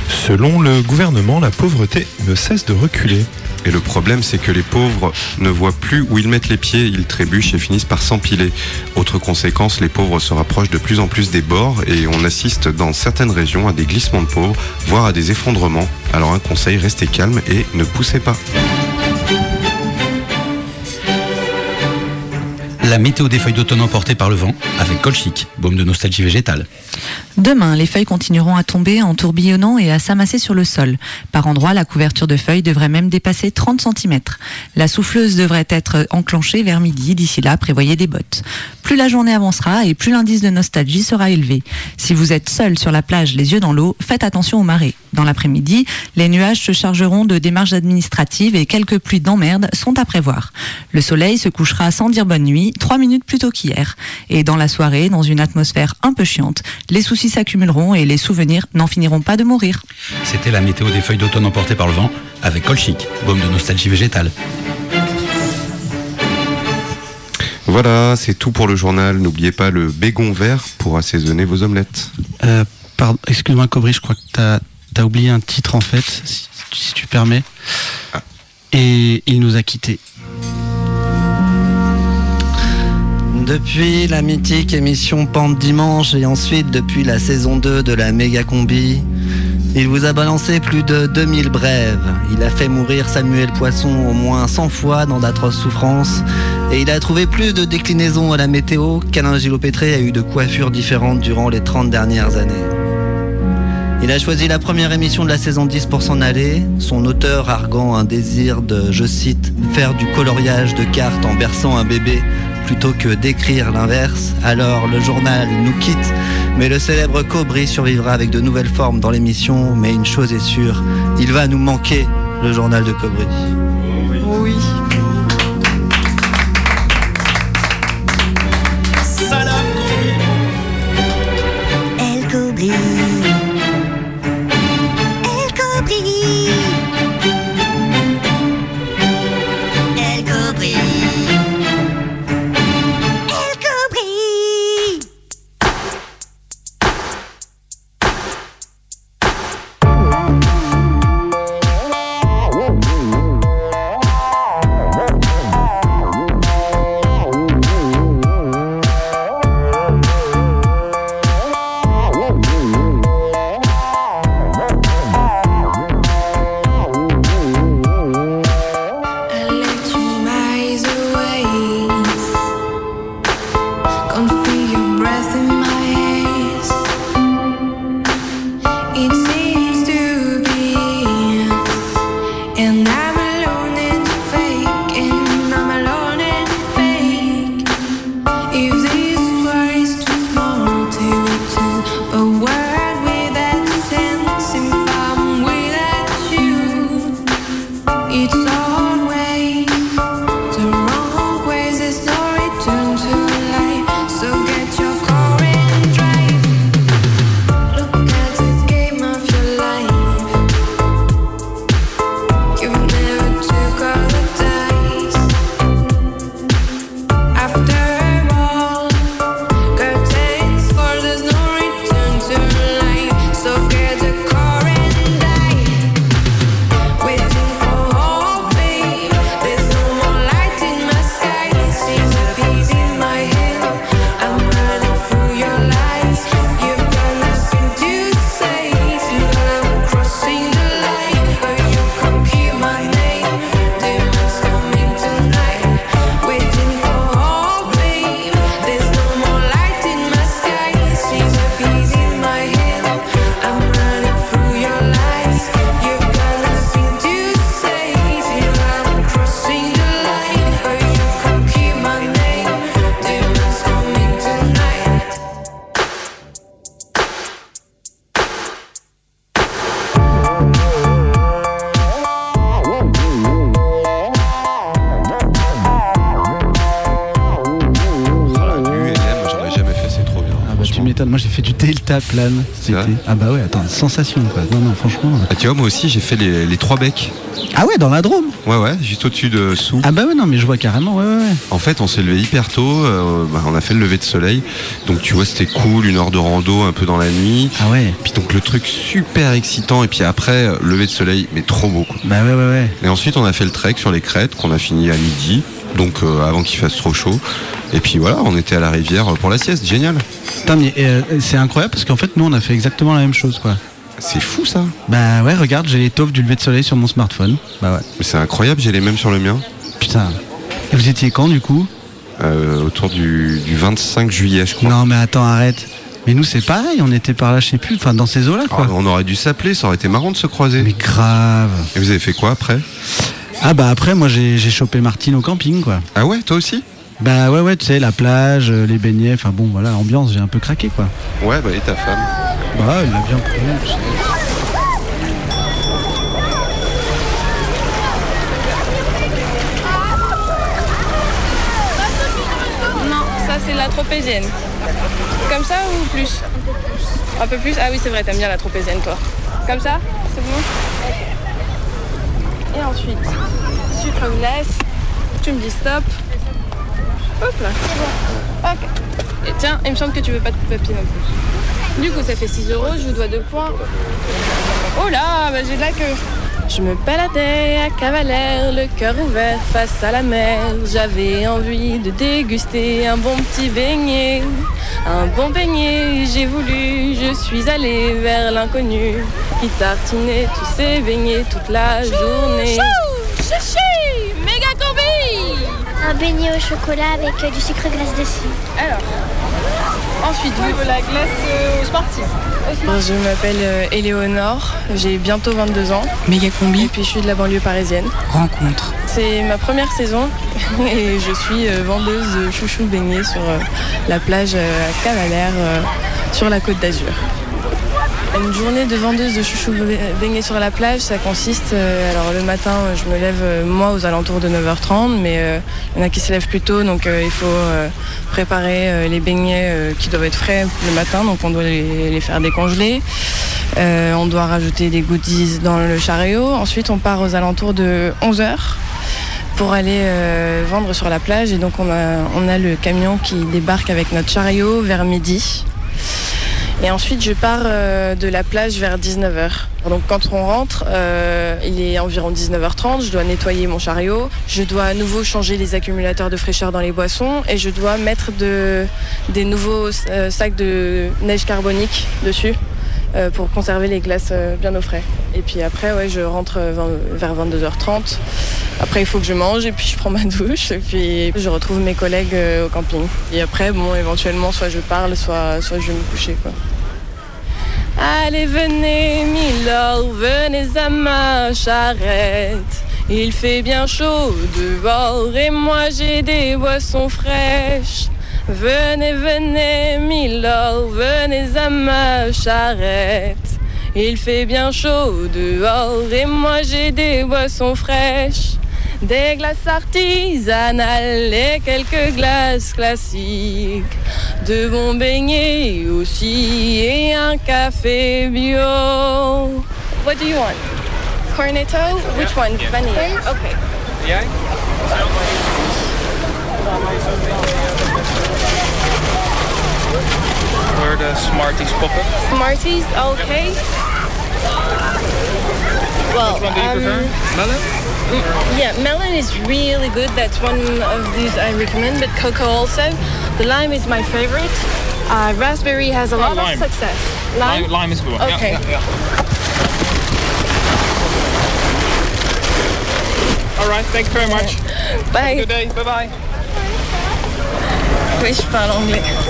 Selon le gouvernement, la pauvreté ne cesse de reculer. Et le problème, c'est que les pauvres ne voient plus où ils mettent les pieds, ils trébuchent et finissent par s'empiler. Autre conséquence, les pauvres se rapprochent de plus en plus des bords et on assiste dans certaines régions à des glissements de pauvres, voire à des effondrements. Alors un conseil, restez calme et ne poussez pas. La météo des feuilles d'automne emportées par le vent avec Colchic, baume de nostalgie végétale. Demain, les feuilles continueront à tomber en tourbillonnant et à s'amasser sur le sol. Par endroits, la couverture de feuilles devrait même dépasser 30 cm. La souffleuse devrait être enclenchée vers midi. D'ici là, prévoyez des bottes. Plus la journée avancera et plus l'indice de nostalgie sera élevé. Si vous êtes seul sur la plage, les yeux dans l'eau, faites attention aux marées. Dans l'après-midi, les nuages se chargeront de démarches administratives et quelques pluies d'emmerde sont à prévoir. Le soleil se couchera sans dire bonne nuit, trois minutes plus tôt qu'hier. Et dans la soirée, dans une atmosphère un peu chiante, les soucis s'accumuleront et les souvenirs n'en finiront pas de mourir. C'était la météo des feuilles d'automne emportées par le vent avec Colchic, baume de nostalgie végétale. Voilà, c'est tout pour le journal. N'oubliez pas le bégon vert pour assaisonner vos omelettes. Euh, pardon, excuse-moi, Cobry, je crois que tu as, oublié un titre en fait, si, si tu permets. Et il nous a quittés. Depuis la mythique émission Pente Dimanche et ensuite depuis la saison 2 de la méga combi, il vous a balancé plus de 2000 brèves. Il a fait mourir Samuel Poisson au moins 100 fois dans d'atroces souffrances. Et il a trouvé plus de déclinaisons à la météo qu'Alain Gilopétré a eu de coiffures différentes durant les 30 dernières années. Il a choisi la première émission de la saison 10 pour s'en aller, son auteur arguant un désir de, je cite, faire du coloriage de cartes en berçant un bébé plutôt que d'écrire l'inverse. Alors le journal nous quitte, mais le célèbre Cobry survivra avec de nouvelles formes dans l'émission. Mais une chose est sûre, il va nous manquer, le journal de Cobry. Oui. Plane cet été. Ah bah ouais, attends, sensation quoi. Non, non, franchement. Ah, tu vois, moi aussi, j'ai fait les, les trois becs. Ah ouais, dans la Drôme Ouais, ouais, juste au-dessus de Sous. Ah bah ouais, non, mais je vois carrément, ouais, ouais. ouais. En fait, on s'est levé hyper tôt, euh, bah, on a fait le lever de soleil. Donc, tu vois, c'était cool, une heure de rando un peu dans la nuit. Ah ouais. Puis donc, le truc super excitant. Et puis après, euh, lever de soleil, mais trop beau. quoi. Bah ouais, ouais, ouais. Et ensuite, on a fait le trek sur les crêtes qu'on a fini à midi. Donc, euh, avant qu'il fasse trop chaud. Et puis voilà, on était à la rivière pour la sieste. Génial. Putain, mais euh, c'est incroyable parce qu'en fait, nous, on a fait exactement la même chose, quoi. C'est fou ça. Bah ouais, regarde, j'ai l'étoffe du lever de soleil sur mon smartphone. Bah ouais. Mais c'est incroyable, j'ai les mêmes sur le mien. Putain. Et vous étiez quand du coup? Euh, autour du, du 25 juillet, je crois. Non, mais attends, arrête. Mais nous, c'est pareil, on était par là, je sais plus, enfin dans ces eaux-là, quoi. Ah, on aurait dû s'appeler, ça aurait été marrant de se croiser. Mais grave. Et vous avez fait quoi après? Ah bah après, moi, j'ai chopé Martine au camping, quoi. Ah ouais, toi aussi? Bah ouais, ouais, tu sais, la plage, euh, les beignets, enfin bon, voilà, ambiance, j'ai un peu craqué, quoi. Ouais, bah et ta femme Bah, il a bien pris. tu sais. Non, ça c'est la tropézienne. Comme ça ou plus? Un peu plus? Ah oui, c'est vrai, t'aimes bien la tropézienne toi. Comme ça C'est bon? Et ensuite, sucre glace. Tu me dis stop. Hop là. Ok. Et tiens, il me semble que tu veux pas de papier non plus. Du coup, ça fait 6 euros, je vous dois 2 points. Oh là, bah, j'ai de la queue. Je me baladais à Cavalère, le cœur ouvert face à la mer. J'avais envie de déguster un bon petit beignet. Un bon beignet, j'ai voulu, je suis allée vers l'inconnu. Qui tartinait tous ces beignets toute la journée. Chichi Méga combi Un beignet au chocolat avec euh, du sucre glace dessus. Alors, ensuite, vous la glace euh, au Smarties. Je m'appelle euh, Éléonore, j'ai bientôt 22 ans. Méga combi. Et puis je suis de la banlieue parisienne. Rencontre. C'est ma première saison et je suis euh, vendeuse de chouchou beignets sur euh, la plage euh, à Cavalère, euh, sur la côte d'Azur. Une journée de vendeuse de chouchou beignets sur la plage, ça consiste, euh, alors le matin euh, je me lève euh, moi aux alentours de 9h30, mais il y en a qui se lèvent plus tôt, donc il faut préparer les beignets qui doivent être frais le matin, donc on doit les, faire décongeler. On doit rajouter des goodies dans le chariot. Ensuite on part aux alentours de 11h pour aller vendre sur la plage et donc on a le camion qui débarque avec notre chariot vers midi. Et ensuite, je pars euh, de la plage vers 19h. Donc, quand on rentre, euh, il est environ 19h30. Je dois nettoyer mon chariot. Je dois à nouveau changer les accumulateurs de fraîcheur dans les boissons. Et je dois mettre de, des nouveaux euh, sacs de neige carbonique dessus pour conserver les glaces euh, bien au frais. Et puis après, ouais, je rentre euh, vers 22h30. Après, il faut que je mange et puis je prends ma douche. Et puis je retrouve mes collègues euh, au camping. Et après, bon, éventuellement, soit je parle, soit, soit je vais me coucher. Quoi. Allez, venez, Milord, venez à ma charrette. Il fait bien chaud dehors et moi j'ai des boissons fraîches. Venez, venez, Milord, venez à ma charrette. Il fait bien chaud dehors et moi j'ai des boissons fraîches. Des glaces artisanales et quelques glaces classiques. De bons beignets aussi et un café bio. What do you want? Cornetto? Which one? Vanilla. Okay. Where the Smarties pop up. Smarties, okay. Well, Which one do you um, prefer? Melon? Mm, Yeah, melon is really good. That's one of these I recommend, but cocoa also. The lime is my favorite. Uh, raspberry has a Oh, lot lime. of success. Lime, lime is a good one. Okay. Yeah, yeah, yeah. All right, thanks very much. Bye. Good day. Bye bye. Oui, je parle anglais.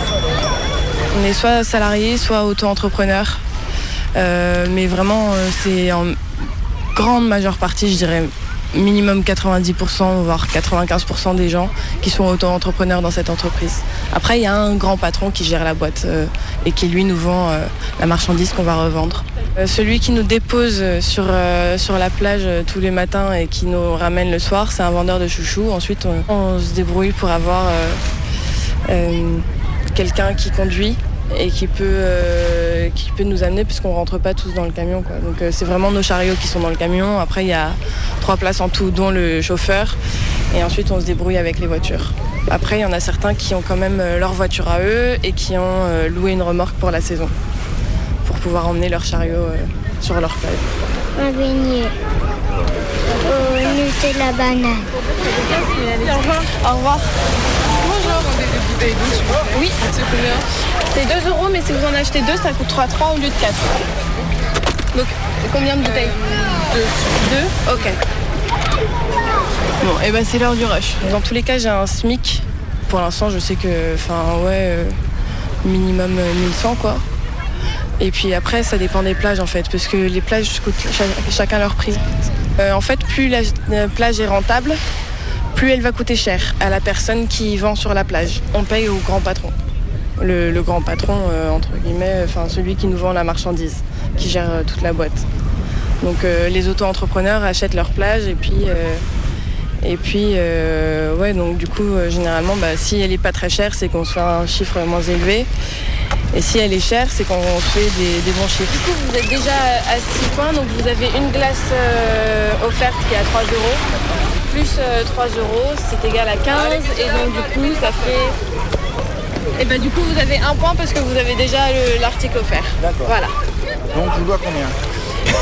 On est soit salarié, soit auto-entrepreneur. Euh, mais vraiment, euh, c'est en grande majeure partie, je dirais minimum 90%, voire 95% des gens qui sont auto-entrepreneurs dans cette entreprise. Après, il y a un grand patron qui gère la boîte euh, et qui, lui, nous vend la marchandise qu'on va revendre. Celui qui nous dépose sur, la plage tous les matins et qui nous ramène le soir, c'est un vendeur de chouchous. Ensuite, on, se débrouille pour avoir quelqu'un qui conduit et qui peut, euh, qui peut nous amener puisqu'on rentre pas tous dans le camion. Quoi. Donc euh, c'est vraiment nos chariots qui sont dans le camion. Après il y a trois places en tout, dont le chauffeur. Et ensuite on se débrouille avec les voitures. Après il y en a certains qui ont quand même euh, leur voiture à eux et qui ont euh, loué une remorque pour la saison pour pouvoir emmener leur chariot euh, sur leur plage. Un beignet. Au Nutella banane. Au revoir. Au revoir. Oui. C'est combien C'est 2 euros, mais si vous en achetez deux, ça coûtera 3 au lieu de 4. Donc, combien de bouteilles Deux. Deux Ok. Bon, et ben c'est l'heure du rush. Dans tous les cas, j'ai un SMIC. Pour l'instant, je sais que, enfin, ouais, euh, minimum euh, 1100 quoi. Et puis après, ça dépend des plages en fait, parce que les plages coûtent cha- chacun leur prix. Euh, en fait, plus la euh, plage est rentable, plus elle va coûter cher à la personne qui vend sur la plage. On paye au grand patron. Le, grand patron, euh, entre guillemets, enfin celui qui nous vend la marchandise, qui gère euh, toute la boîte. Donc euh, les auto-entrepreneurs achètent leur plage et puis, et puis ouais, donc du coup, généralement, bah, si elle est pas très chère, c'est qu'on se fait un chiffre moins élevé. Et si elle est chère, c'est qu'on fait des, des bons chiffres. Du coup, vous êtes déjà à 6 points, donc vous avez une glace offerte qui est à 3 euros. Plus euh, 3 euros, c'est égal à 15. Et donc du coup, ça fait... Et ben du coup, vous avez un point parce que vous avez déjà le- l'article offert. D'accord. Voilà. Donc je dois combien?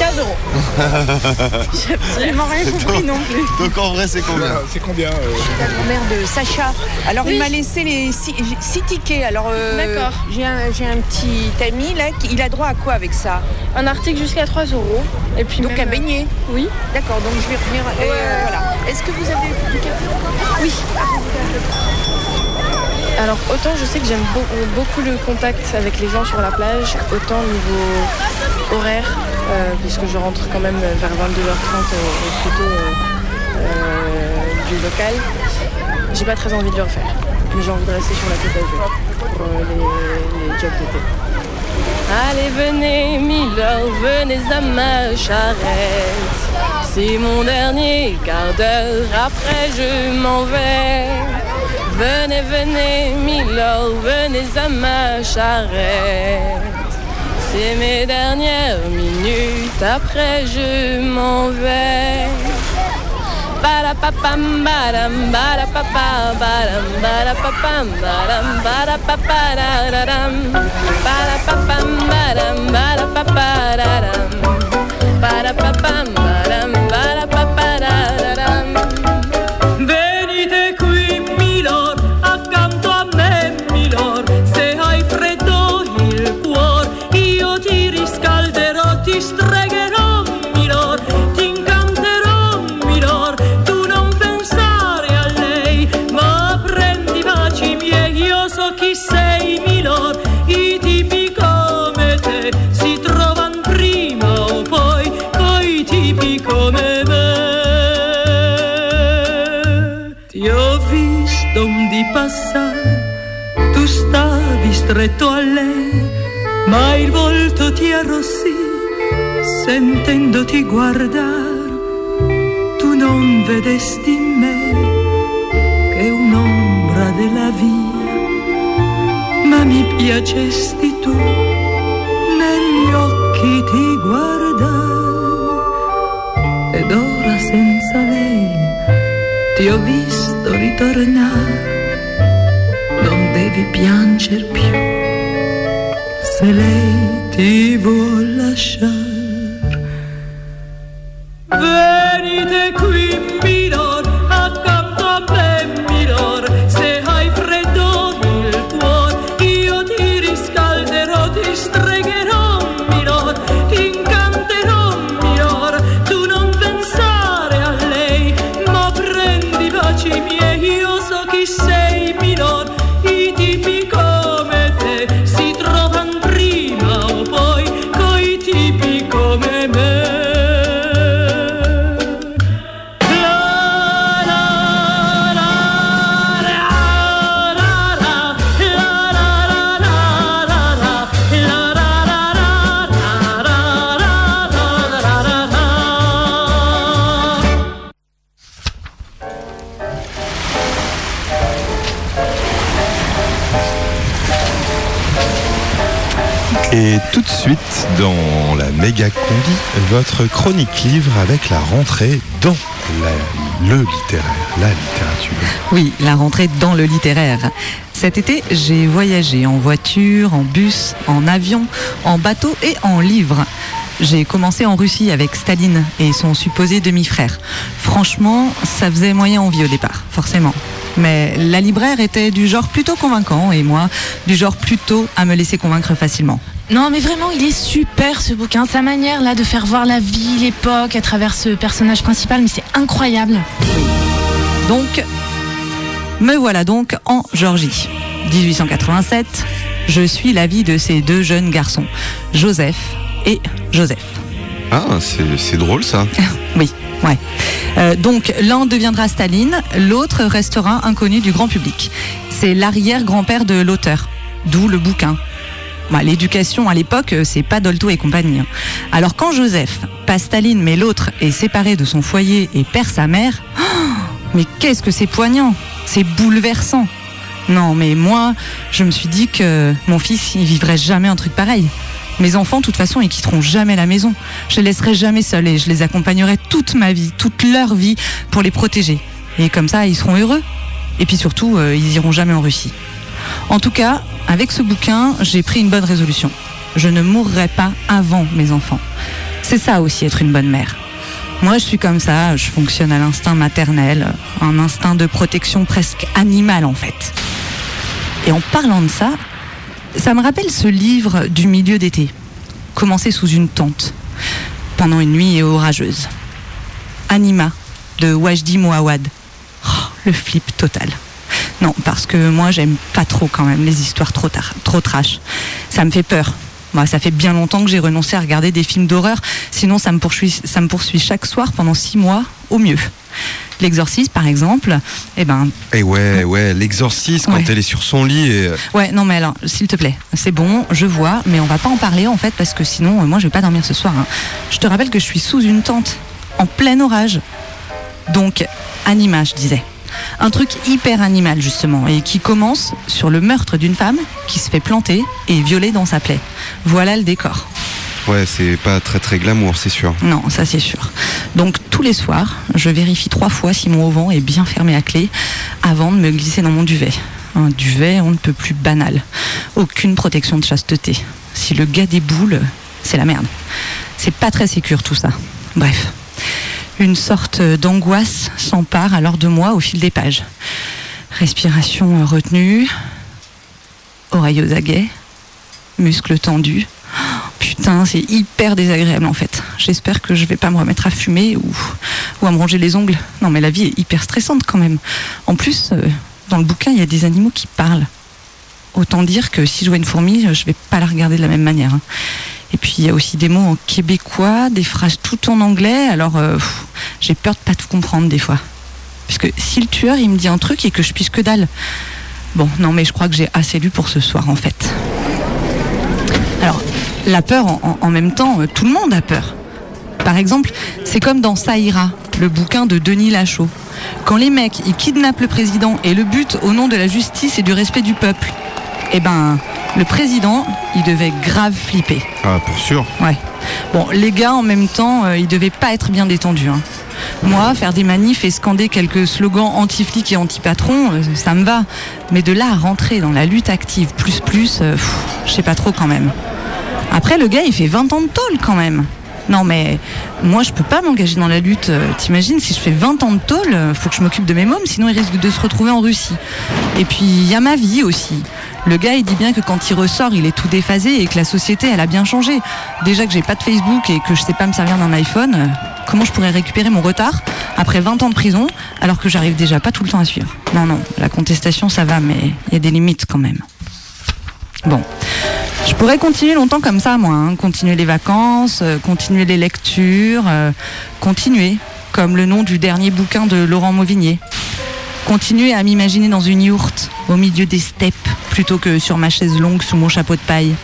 15 euros. J'ai absolument rien compris non plus. Donc en vrai c'est combien? C'est combien euh, la grand-mère de Sacha. Alors Oui. il m'a laissé les six, j'ai- six tickets. Alors euh, D'accord. j'ai un, j'ai un petit ami là, qui- il a droit à quoi avec ça? Un article jusqu'à 3 euros. Et puis donc même, un beignet. Oui. D'accord. Donc je vais revenir. euh, voilà. Est-ce que vous avez du café Oui. Alors autant je sais que j'aime beau- beaucoup le contact avec les gens sur la plage, autant niveau horaire, euh, puisque je rentre quand même vers 22h30 euh, plutôt euh, euh, du local, j'ai pas très envie de le refaire. Mais j'ai envie de rester sur la côte d'Azur pour les, les jobs d'été. Allez venez Milord, venez à ma charrette. C'est mon dernier quart d'heure, après je m'en vais. Venez, venez, Milord, venez à ma charrette. C'est mes dernières minutes, après je m'en vais. Stretto a lei, ma il volto ti arrossì, sentendoti guardare. Tu non vedesti in me che un'ombra della via, ma mi piacesti tu, negli occhi ti guardai, ed ora senza lei ti ho visto ritornare, devi pianger più, se lei ti vuol lasciare. Votre chronique livre avec la rentrée dans le littéraire, la littérature. Oui, la rentrée dans le littéraire. Cet été, j'ai voyagé en voiture, en bus, en avion, en bateau et en livre. J'ai commencé en Russie avec Staline et son supposé demi-frère. Franchement, ça faisait moyen envie au départ, forcément. Mais la libraire était du genre plutôt convaincant et moi, du genre plutôt à me laisser convaincre facilement. Non, mais vraiment, il est super ce bouquin. Sa manière là de faire voir la vie, l'époque à travers ce personnage principal, mais c'est incroyable. Donc, me voilà donc en Georgie. 1887, je suis la vie de ces deux jeunes garçons, Joseph et Joseph. Ah, c'est drôle ça. Oui, ouais. Euh, donc l'un deviendra Staline, l'autre restera inconnu du grand public. C'est l'arrière-grand-père de l'auteur, d'où le bouquin. Bah, L'éducation à l'époque, euh, c'est pas Dolto et compagnie. hein. Alors quand Joseph, pas Staline mais l'autre, est séparé de son foyer et perd sa mère, mais qu'est-ce que c'est poignant C'est bouleversant. Non, mais moi, je me suis dit que mon fils, il vivrait jamais un truc pareil. Mes enfants, de toute façon, ils quitteront jamais la maison. Je les laisserai jamais seuls et je les accompagnerai toute ma vie, toute leur vie, pour les protéger. Et comme ça, ils seront heureux. Et puis surtout, euh, ils iront jamais en Russie. En tout cas, avec ce bouquin, j'ai pris une bonne résolution. Je ne mourrai pas avant mes enfants. C'est ça aussi être une bonne mère. Moi, je suis comme ça, je fonctionne à l'instinct maternel, un instinct de protection presque animal en fait. Et en parlant de ça, ça me rappelle ce livre du milieu d'été, commencé sous une tente, pendant une nuit orageuse. Anima, de Wajdi Mouawad. Oh, le flip total. Non, parce que moi, j'aime pas trop quand même les histoires trop, tar- trop trash. Ça me fait peur. Moi, ça fait bien longtemps que j'ai renoncé à regarder des films d'horreur, sinon ça me, poursuit, ça me poursuit chaque soir pendant six mois au mieux. L'exorciste, par exemple, eh ben, Et ouais, ouais, l'exorciste quand Ouais. elle est sur son lit et. euh, Ouais, non, mais alors, s'il te plaît, c'est bon, je vois, mais on va pas en parler en fait, parce que sinon, euh, moi, je vais pas dormir ce soir. hein. Je te rappelle que je suis sous une tente, en plein orage. Donc, anima, je disais. Un truc hyper animal, justement, et qui commence sur le meurtre d'une femme qui se fait planter et violer dans sa plaie. Voilà le décor. Ouais, c'est pas très très glamour, c'est sûr. Non, ça c'est sûr. Donc tous les soirs, je vérifie trois fois si mon auvent est bien fermé à clé avant de me glisser dans mon duvet. Un duvet, on ne peut plus banal. Aucune protection de chasteté. Si le gars déboule, c'est la merde. C'est pas très sécure tout ça. Bref. Une sorte d'angoisse s'empare alors de moi au fil des pages. Respiration retenue, oreilles aux aguets, muscles tendus. Oh, Putain, c'est hyper désagréable en fait. J'espère que je vais pas me remettre à fumer ou, à me ronger les ongles. Non, mais la vie est hyper stressante quand même. En plus, euh, dans le bouquin, il y a des animaux qui parlent. Autant dire que si je vois une fourmi, je vais pas la regarder de la même manière. Et puis il y a aussi des mots en québécois, des phrases tout en anglais. Alors euh, j'ai peur de pas tout comprendre des fois. Parce que si le tueur il me dit un truc et que je piche que dalle. Bon, non, mais je crois que j'ai assez lu pour ce soir en fait. Alors, la peur, en, en- même temps, euh, tout le monde a peur. Par exemple, c'est comme dans Saïra, le bouquin de Denis Lachaud. Quand les mecs, ils kidnappent le président et le butent au nom de la justice et du respect du peuple, eh ben, le président, il devait grave flipper. Ah, pour sûr. Ouais. Bon, les gars, en même temps, euh, ils devaient pas être bien détendus. hein. Moi, faire des manifs et scander quelques slogans anti-flics et anti-patrons, euh, ça me va. Mais de là à rentrer dans la lutte active plus plus, euh, je sais pas trop quand même. Après, le gars, il fait 20 ans de tôle quand même. Non, mais moi, je peux pas m'engager dans la lutte. Euh, T'imagines, si je fais 20 ans de tôle, euh, faut que je m'occupe de mes mômes, sinon ils risquent de se retrouver en Russie. Et puis, il y a ma vie aussi. Le gars, il dit bien que quand il ressort, il est tout déphasé et que la société, elle a bien changé. Déjà que j'ai pas de Facebook et que je sais pas me servir d'un iPhone, euh, comment je pourrais récupérer mon retard après 20 ans de prison alors que j'arrive déjà pas tout le temps à suivre? Non, non, la contestation, ça va, mais il y a des limites quand même. Bon. Je pourrais continuer longtemps comme ça, moi. hein. Continuer les vacances, euh, continuer les lectures, euh, continuer, comme le nom du dernier bouquin de Laurent Mauvigné. Continuer à m'imaginer dans une yourte, au milieu des steppes, plutôt que sur ma chaise longue sous mon chapeau de paille.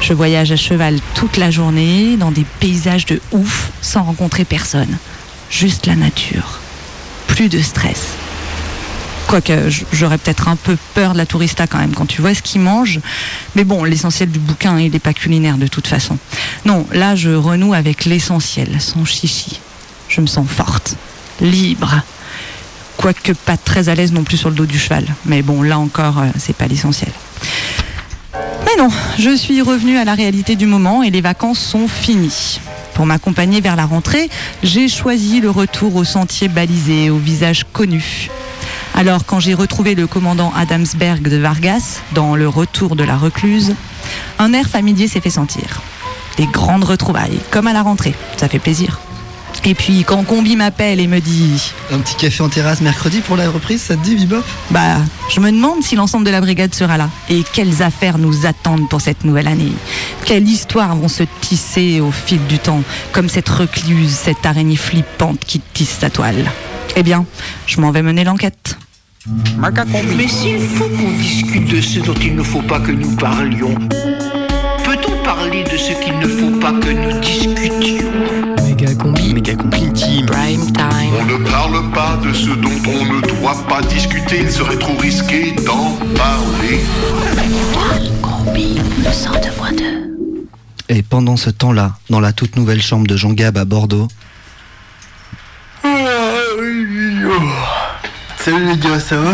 Je voyage à cheval toute la journée, dans des paysages de ouf, sans rencontrer personne. Juste la nature. Plus de stress. Quoique j'aurais peut-être un peu peur de la tourista quand même quand tu vois ce qu'ils mangent. Mais bon, l'essentiel du bouquin, il n'est pas culinaire de toute façon. Non, là je renoue avec l'essentiel, son chichi. Je me sens forte, libre. Quoique pas très à l'aise non plus sur le dos du cheval. Mais bon, là encore, euh, c'est pas l'essentiel. Mais non, je suis revenue à la réalité du moment et les vacances sont finies. Pour m'accompagner vers la rentrée, j'ai choisi le retour au sentier balisé, au visage connu. Alors quand j'ai retrouvé le commandant Adamsberg de Vargas dans Le Retour de la recluse, un air familier s'est fait sentir. Des grandes retrouvailles, comme à la rentrée, ça fait plaisir. Et puis quand Combi m'appelle et me dit Un petit café en terrasse mercredi pour la reprise, ça te dit, Bibop Bah, je me demande si l'ensemble de la brigade sera là. Et quelles affaires nous attendent pour cette nouvelle année? Quelles histoires vont se tisser au fil du temps, comme cette recluse, cette araignée flippante qui tisse sa toile? Eh bien, je m'en vais mener l'enquête. Mais s'il faut qu'on discute de ce dont il ne faut pas que nous parlions, peut-on parler de ce qu'il ne faut pas que nous discutions? Méga combi. Méga combi team. Prime time. On ne parle pas de ce dont on ne doit pas discuter, il serait trop risqué d'en parler. Combi, le 102.2. Et pendant ce temps-là, dans la toute nouvelle chambre de Jean Gab à Bordeaux, Salut les gars, ça va?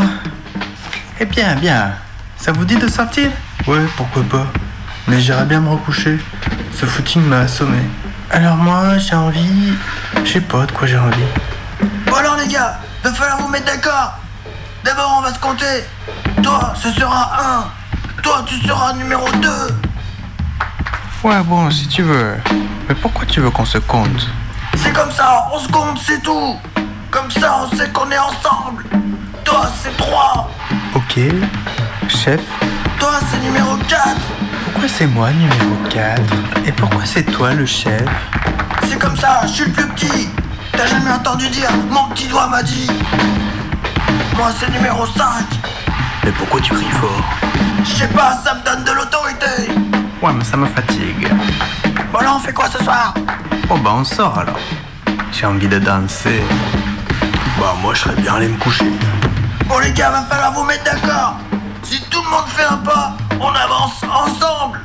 Eh bien, bien. Ça vous dit de sortir? Ouais, pourquoi pas. Mais j'irais bien me recoucher. Ce footing m'a assommé. Alors moi, j'ai envie... Je sais pas de quoi j'ai envie. Bon alors les gars, va falloir vous mettre d'accord. D'abord on va se compter. Toi, ce sera 1. Toi, tu seras numéro 2. Ouais, bon, si tu veux. Mais pourquoi tu veux qu'on se compte? C'est comme ça, on se compte, c'est tout. Comme ça, on sait qu'on est ensemble. Toi, c'est 3. Ok. Chef, Toi, c'est numéro 4. pourquoi c'est moi numéro 4 Et pourquoi c'est toi le chef? C'est comme ça, je suis le plus petit. T'as jamais entendu dire mon petit doigt m'a dit. Moi, c'est numéro 5. Mais pourquoi tu cries fort? Je sais pas, ça me donne de l'autorité. Ouais, mais ça me fatigue. Bon, alors, on fait quoi ce soir? Oh bah on sort alors. J'ai envie de danser. Bah moi je serais bien allé me coucher. Bon, les gars, va falloir vous mettre d'accord. Si tout le monde fait un pas, on avance ensemble.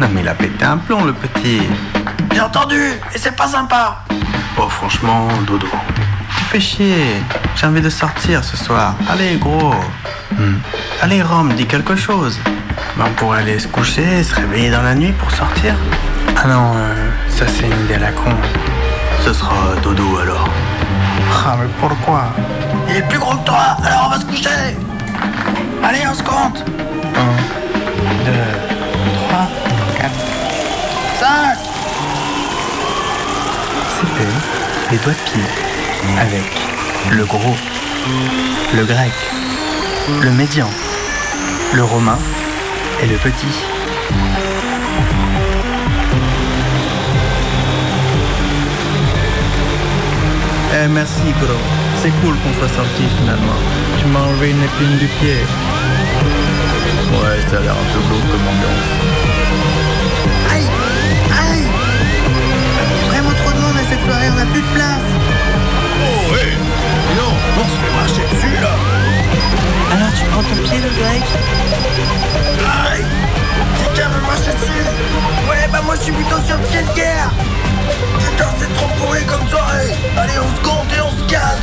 Non mais il a pété un plomb le petit. J'ai entendu, et c'est pas sympa. Oh franchement, Dodo. Tu fais chier. J'ai envie de sortir ce soir. Allez gros. Hmm. Allez Rome, dis quelque chose. Ben, on pourrait aller se coucher, se réveiller dans la nuit pour sortir. Ah non, euh, ça c'est une idée à la con. Ce sera Dodo alors. Ah mais pourquoi Il est plus gros que toi, alors on va se coucher. Allez, on se compte. 1, 2, 3, 4. 5. C'était les doigts de pied avec le gros, le grec, le médian, le romain et le petit. Eh merci gros, c'est cool qu'on soit sorti finalement. Tu m'as enlevé une épine du pied. Ouais, ça a l'air un peu glauque comme ambiance. Aïe! Aïe! Il y a vraiment trop de monde à cette soirée, on n'a plus de place. Oh ouais Non, on se fait marcher dessus là? Alors tu prends ton pied, le grec Aïe! Quelqu'un veut marcher dessus? Ouais, bah moi je suis plutôt sur le pied de guerre Putain, c'est trop pourri comme soirée Allez, on se compte et on se casse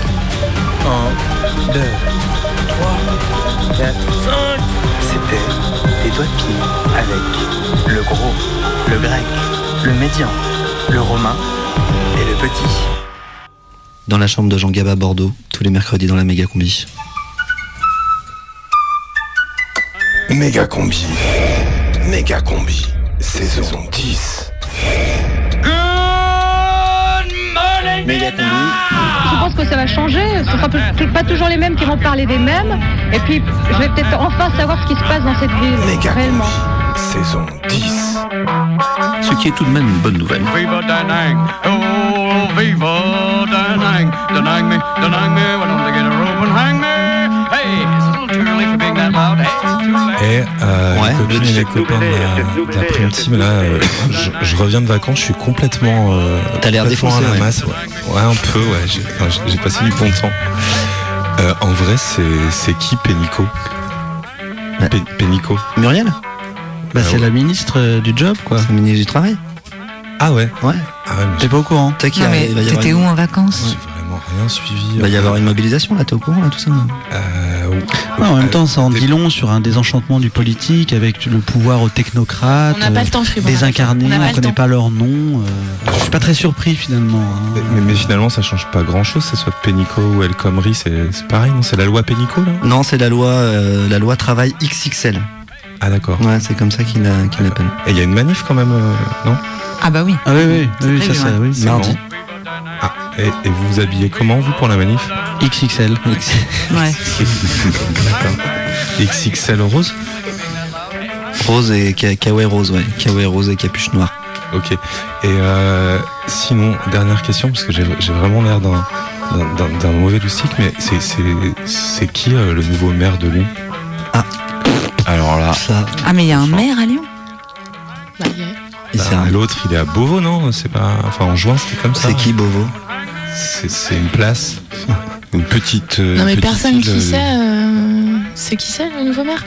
1, 2, 3, 4, 5. C'était les doigts de pied avec le gros, le grec, le médian, le romain et le petit. dans la chambre de Jean Gab à Bordeaux, tous les mercredis dans la méga combi. Méga combi. Méga combi. Saison 10. Méga. Je pense que ça va changer. Ce sera peut- pas toujours les mêmes qui vont parler des mêmes. Et puis, je vais peut-être enfin savoir ce qui se passe dans cette ville. Méga réellement. Saison 10. Ce qui est tout de même une bonne nouvelle. Viva Danang, oh viva Danang, Danang me, Danang me, why don't they get a rope and hang me? Hey, it's a little too early for being that loud. Hey, it's too late. Et euh, Ouais, les copines et les copains de la, la prime team, là, euh, je, je reviens de vacances, je suis complètement. Euh, T'as l'air défoncé, à la masse. Ouais. Ouais, un peu, ouais. J'ai enfin, passé du bon temps. Euh, en vrai, c'est c'est qui Pénico Pé- Pénico Muriel? Bah, Ah c'est ouais. la ministre euh, du job, quoi. C'est le ministre du Travail. Ah ouais Ouais. Ah T'es pas au courant t'étais une- où en vacances? J'ai vraiment rien suivi. Il va y avoir une mobilisation là, t'es au courant là, tout ça non en même temps, ça en dit long sur un désenchantement du politique avec le pouvoir aux technocrates. On n'a pas euh, le temps, Fribourg. Désincarnés, On ne connaît temps. pas leur nom. euh, je suis pas très surpris finalement. hein. Mais, mais finalement, ça change pas grand chose, que ce soit Pénico ou El Khomri, c'est c'est pareil, non? C'est la loi Pénico là? Non, c'est la loi, euh, la loi travail XXL. Ah d'accord. Ouais, c'est comme ça qu'il la- qu'il l'appelle. Et il y a une manif quand même, euh, non? Ah bah oui. Ah oui, oui, oui, ça, ça, oui. C'est Mardi. Et, et vous vous habillez comment vous pour la manif XXL. Ouais. D'accord. XXL rose Rose et ka- kawaii rose, ouais. Kawaii rose et capuche noire. Ok. Et euh, sinon, dernière question, parce que j'ai vraiment l'air d'un mauvais loustique, mais c'est- qui euh, le nouveau maire de Lyon? Ah. Alors là, Ça, Ah mais il y a un maire à Lyon? Bah, yeah. bah, l'autre il est à Beauvau, non? C'est pas. Enfin, en juin, c'était comme ça. C'est qui Bovo C'est c'est une place, une petite. euh, Non, mais petite personne île, qui euh, sait. euh, C'est qui c'est, le nouveau maire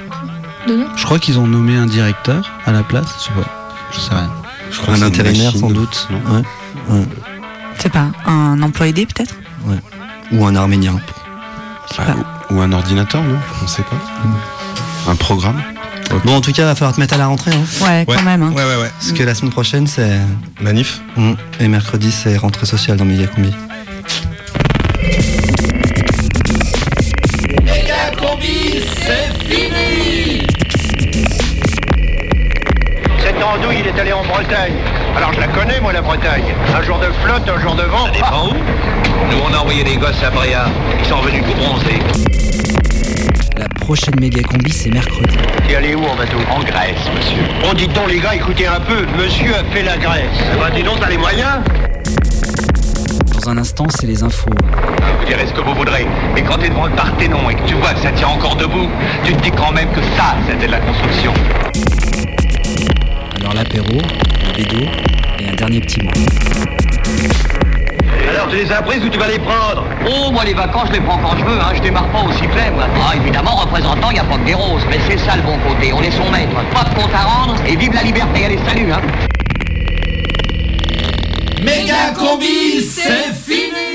de Lyon Je crois qu'ils ont nommé un directeur à la place. Je sais pas. Je sais rien. je crois que Un c'est intérimaire sans doute. Ouais. Ouais. Je sais pas, un emploi aidé peut-être? Ou un arménien. Ah, ou, ou un ordinateur, non? On sait pas. Un programme Bon, en tout cas, il va falloir te mettre à la rentrée. Hein, Ouais, Ouais. quand même. hein. Ouais, ouais, ouais. parce que la semaine prochaine, c'est. Manif Mm. Et mercredi, c'est rentrée sociale dans Megacombi. Cette andouille, il est allé en Bretagne. Alors je la connais, moi, la Bretagne. Un jour de flotte, un jour de vent. Ça dépend où Nous, on a envoyé des gosses à Bréa. Ils sont revenus tout bronzés. La prochaine méga combi, c'est mercredi. T'es allé où en bateau En Grèce, monsieur. On dit donc, les gars, écoutez un peu. Monsieur a fait la Grèce. Eh ben, dis donc, t'as les moyens Dans un instant, c'est les infos. Vous direz ce que vous voudrez. Mais quand t'es devant le Parthénon et que tu vois que ça tient encore debout, tu te dis quand même que ça, c'était de la construction. Alors l'apéro, le bédo et un dernier petit mot. Alors, tu les as prises ou tu vas les prendre? Oh, moi les vacances, je les prends quand je veux, hein. je démarre pas au sifflet, moi. Ah, évidemment, représentant, il n'y a pas que des roses, mais c'est ça le bon côté, on est son maître. Pas de compte à rendre, et vive la liberté, allez, salut, hein. Méga combi, c'est fini